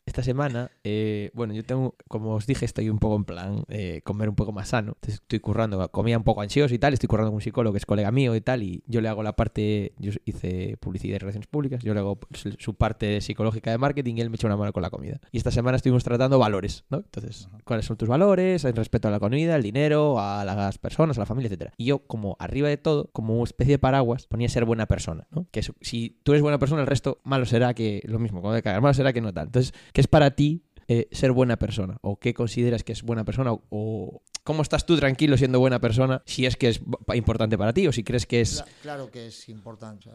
esta semana, eh, bueno, yo tengo, como os dije, estoy un poco en plan eh, comer un poco más sano. Entonces estoy currando, comía un poco ansioso y tal, estoy currando con un psicólogo que es colega mío y tal, y yo le hago la parte, yo hice publicidad y relaciones públicas, yo le hago su- parte psicológica de marketing y él me echa una mano con la comida. Y esta semana estuvimos tratando valores, ¿no? Entonces, ¿cuáles son tus valores en respecto a la comida, al dinero, a las personas, a la familia, etcétera? Y yo, como arriba de todo, como una especie de paraguas, ponía ser buena persona, ¿no? Que si tú eres buena persona, el resto malo será que lo mismo, como de cagar, malo será que no tal. Entonces, ¿qué es para ti eh, ser buena persona? ¿O qué consideras que es buena persona? O, o cómo estás tú tranquilo siendo buena persona si es que es importante para ti o si crees que es... Cla- Claro que es importante.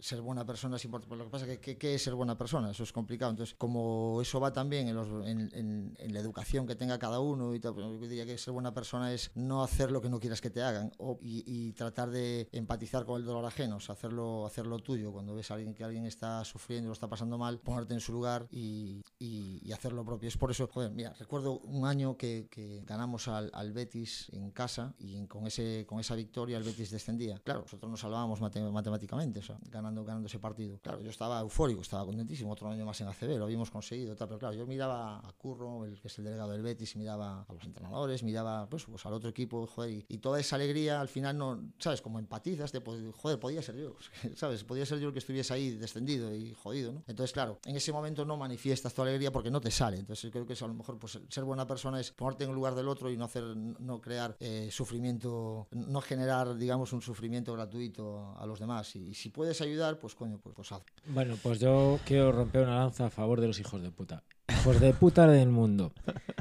ser buena persona es importante. Pero lo que pasa es que ¿qué- ¿qué es ser buena persona? Eso es complicado. Entonces, como eso va también en, los- en- la educación que tenga cada uno y tal, pues yo diría que ser buena persona es no hacer lo que no quieras que te hagan y, tratar de empatizar con el dolor ajeno, o sea, hacerlo, hacerlo tuyo. Cuando ves a alguien que alguien está sufriendo, lo está pasando mal, ponerte en su lugar y, y- hacer lo propio. Es por eso, joder, mira, recuerdo un año que, ganamos al Betis en casa y con, ese, con esa victoria el Betis descendía. Claro, nosotros nos salvábamos mate- matemáticamente, o sea, ganando, ganando ese partido. Claro, yo estaba eufórico, estaba contentísimo, otro año más en ACB, lo habíamos conseguido, tal, pero claro, yo miraba a Curro, el que es el delegado del Betis, miraba a los entrenadores, miraba pues, pues al otro equipo, joder, y, y toda esa alegría al final no, ¿sabes? Como empatizas, de, joder, podía ser yo, [laughs] ¿sabes? Podía ser yo el que estuviese ahí descendido y jodido, ¿no? Entonces, claro, en ese momento no manifiestas tu alegría porque no te sale. Entonces, creo que a lo mejor pues, ser buena persona es ponerte en el lugar del otro y no hacer, no crear eh, sufrimiento, no generar, digamos, un sufrimiento gratuito a los demás. Y, si puedes ayudar, pues coño, pues, pues haz. Bueno, pues yo quiero romper una lanza a favor de los hijos de puta. Hijos de puta del mundo.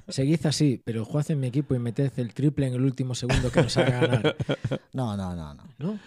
Seguid así, pero jugad en mi equipo y meted el triple en el último segundo que nos haga ganar. [laughs] No, no, no, no.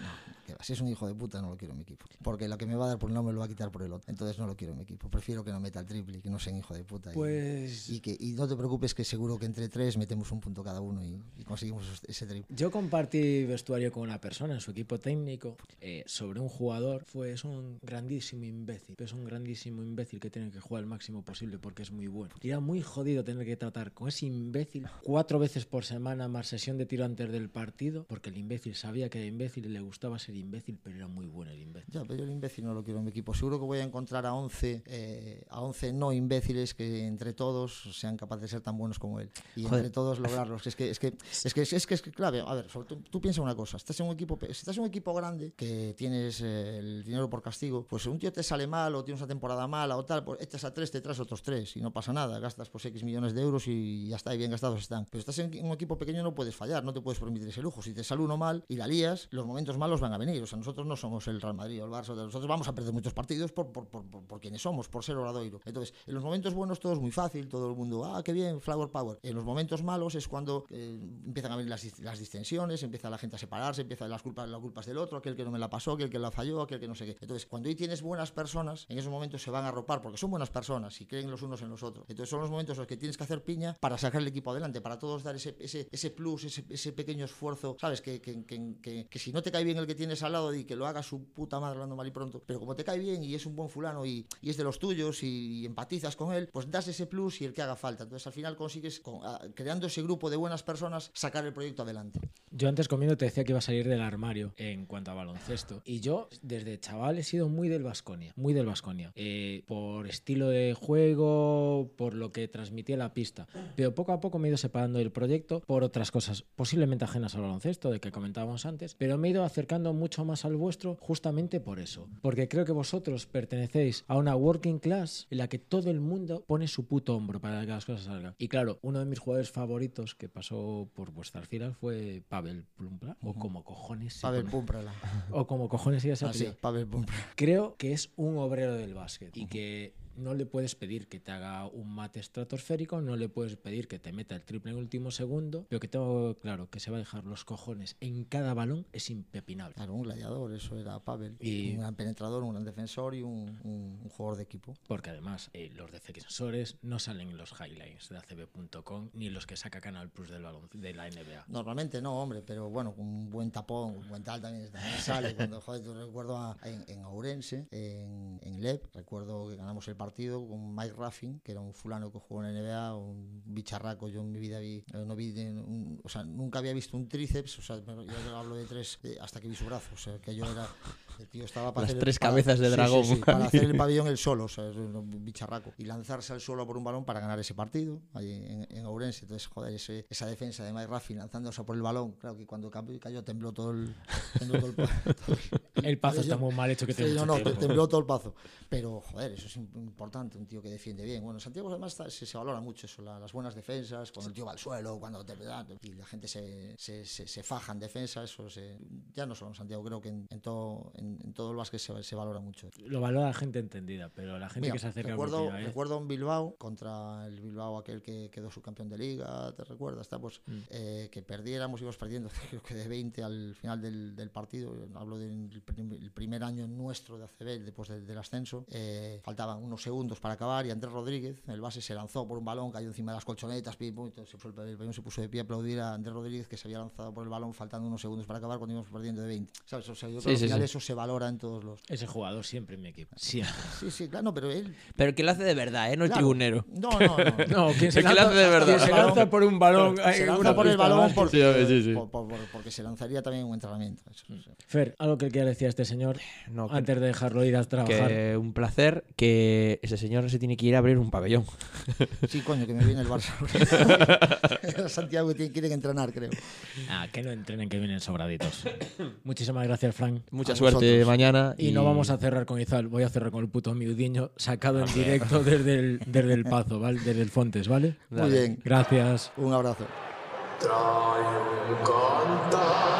Si es un hijo de puta no lo quiero en mi equipo. Porque lo que me va a dar por un lado me lo va a quitar por el otro. Entonces no lo quiero en mi equipo. Prefiero que no meta el triple y que no sea un hijo de puta. y- Pues y, que, y no te preocupes que seguro que entre tres metemos un punto cada uno y, y conseguimos ese triple. yo compartí vestuario con una persona en su equipo técnico eh, sobre un jugador. Fue es un grandísimo imbécil. Es un grandísimo imbécil que tiene que jugar el máximo posible porque es muy bueno. Y era muy jodido tener que tratar con ese imbécil cuatro veces por semana más sesión de tiro antes del partido porque el imbécil sabía que era imbécil y le gustaba ser imbécil, pero era muy bueno el imbécil. Ya, pero yo el imbécil no lo quiero en mi equipo. Seguro que voy a encontrar a 11, eh, a 11 no imbéciles que entre todos sean capaces de ser tan buenos como él. Y Joder. entre todos lograrlos. Es que es que es que es que es que clave. A ver, sobre todo, tú piensa una cosa. Estás en un equipo, si estás en un equipo grande que tienes eh, el dinero por castigo, pues si un tío te sale mal o tienes una temporada mala o tal, pues echas a tres, te traes otros tres y no pasa nada. Gastas pues X millones de euros y ya está, y bien gastados están. Pero estás en un equipo pequeño no puedes fallar, no te puedes permitir ese lujo. Si te sale uno mal y la lías, los momentos malos van a venir. Nosotros no somos el Real Madrid o el Barça, nosotros vamos a perder muchos partidos por, por, por, por, quienes somos, por ser Obradoiro. Entonces, en los momentos buenos todo es muy fácil, todo el mundo, ah, qué bien, Flower Power. En los momentos malos es cuando eh, empiezan a venir las, dis- las distensiones, empieza la gente a separarse, empiezan las culpas, las culpas del otro, aquel que no me la pasó, aquel que la falló, aquel que no sé qué. Entonces, cuando ahí tienes buenas personas, en esos momentos se van a arropar porque son buenas personas y creen los unos en los otros. Entonces, son los momentos en los que tienes que hacer piña para sacar el equipo adelante, para todos dar ese, ese, ese plus, ese, ese pequeño esfuerzo, ¿sabes? Que, que, que, que si no te cae bien el que tienes al lado y que lo haga su puta madre hablando mal y pronto, pero como te cae bien y es un buen fulano y, y es de los tuyos y, y empatizas con él, pues das ese plus y el que haga falta. Entonces, al final consigues, con- ah, creando ese grupo de buenas personas, sacar el proyecto adelante. Yo antes comiendo te decía que iba a salir del armario en cuanto a baloncesto. Y yo, desde chaval, he sido muy del Vasconia. Muy del Vasconia. por estilo de juego, por lo que transmitía la pista. Pero poco a poco me he ido separando del proyecto por otras cosas, posiblemente ajenas al baloncesto, de que comentábamos antes. Pero me he ido acercando mucho más al vuestro justamente por eso. Porque creo que vosotros pertenecéis a una working class en la que todo el mundo pone su puto hombro para que las cosas salgan. Y claro, uno de mis jugadores favoritos que pasó por vuestras filas fue Pavel Plumpra, [laughs] o como cojones se Pavel Pumprala. o como cojones sigue ese Ah, sí. Pavel Pumprala. Creo que es un obrero del básquet y que no le puedes pedir que te haga un mate estratosférico, no le puedes pedir que te meta el triple en último segundo, pero que tengo claro que se va a dejar los cojones en cada balón es impepinable. Claro, un gladiador, eso era Pavel. Y- Un gran penetrador, un gran defensor y un, un- un jugador de equipo. Porque además eh, los defensores no salen en los highlights de acb.com ni los que saca Canal Plus del balón, de la NBA. Normalmente no, hombre, pero bueno, un buen tapón, un buen tal también, también sale. Cuando, joder, yo recuerdo a- en, en Ourense, en, en LEP, recuerdo que ganamos el partido con Mike Raffin, que era un fulano que jugó en la NBA, un bicharraco. Yo en mi vida vi, eh, no vi, de un- o sea, nunca había visto un tríceps, o sea, yo hablo de tres, eh, hasta que vi su brazo, o sea, que yo era, el tío estaba para Las hacer el- tres para- cabezas de sí, sí, dragón. sí, para hacer el pabellón el solo, o sea, es un bicharraco. Y lanzarse al suelo por un balón para ganar ese partido, ahí en, en Ourense. Entonces, joder, ese- esa defensa de Mike Raffin lanzándose por el balón, claro que cuando cayó, cayó tembló todo el. Tembló todo el, todo el- [laughs] El pazo Yo- está muy mal hecho que Sí, tiene no, no, tembló todo el pazo. Pero, joder, eso es im- importante, un tío que defiende bien. Bueno, en Santiago además está- se, se valora mucho eso, la- las buenas defensas, cuando el tío va al suelo, cuando te da, y la gente se, se, se, faja en defensa, eso ya no solo en Santiago, creo que en, en todo, en, en todo el básquet se, se valora mucho. Lo valora la gente entendida, pero la gente Mira, que se acerca recuerdo, primera vez- recuerdo en Bilbao contra el Bilbao aquel que quedó subcampeón de liga, ¿te recuerdas? Está, pues, Mm. eh, que perdiéramos, íbamos perdiendo [laughs] creo que de 20 al final del, del partido, hablo del el primer año nuestro de ACB, después del, del ascenso, eh, faltaban unos segundos para acabar y Andrés Rodríguez, el base, se lanzó por un balón, cayó encima de las colchonetas, pim, pum, entonces se, puso el, el se puso de pie a aplaudir a Andrés Rodríguez que se había lanzado por el balón faltando unos segundos para acabar cuando íbamos perdiendo de 20. ¿Sabes? O sea, yo creo Sí, que al sí, final sí. eso se valora en todos los... Ese jugador siempre en mi equipo. Siempre. Sí, sí, claro, no, pero él Pero que lo hace de verdad, ¿eh? No es Claro. tribunero. No, no, no. [laughs] No, quien se, Es que lo lanza, hace de verdad. se lanza por un balón. se lanza por el balón porque, Sí, sí, sí. por- por- por- porque se lanzaría también un entrenamiento. Eso, sí. Fer, algo que quiera decir a este señor No, que- antes de dejarlo ir a trabajar. que un placer que ese señor se tiene que ir a abrir un pabellón. [laughs] Sí, coño, que me viene el Barça. [laughs] [laughs] Santiago que tiene- quieren entrenar, creo. Ah, que no entrenen, que vienen sobraditos. Muchísimas gracias, Frank. Mucha A suerte vosotros. mañana. Y, no vamos a cerrar con Izal, voy a cerrar con el puto miudiño sacado en directo desde el, desde el Pazo, ¿vale? Desde el Fontes, ¿vale? Muy bien. Gracias. Un abrazo. Trae un cantar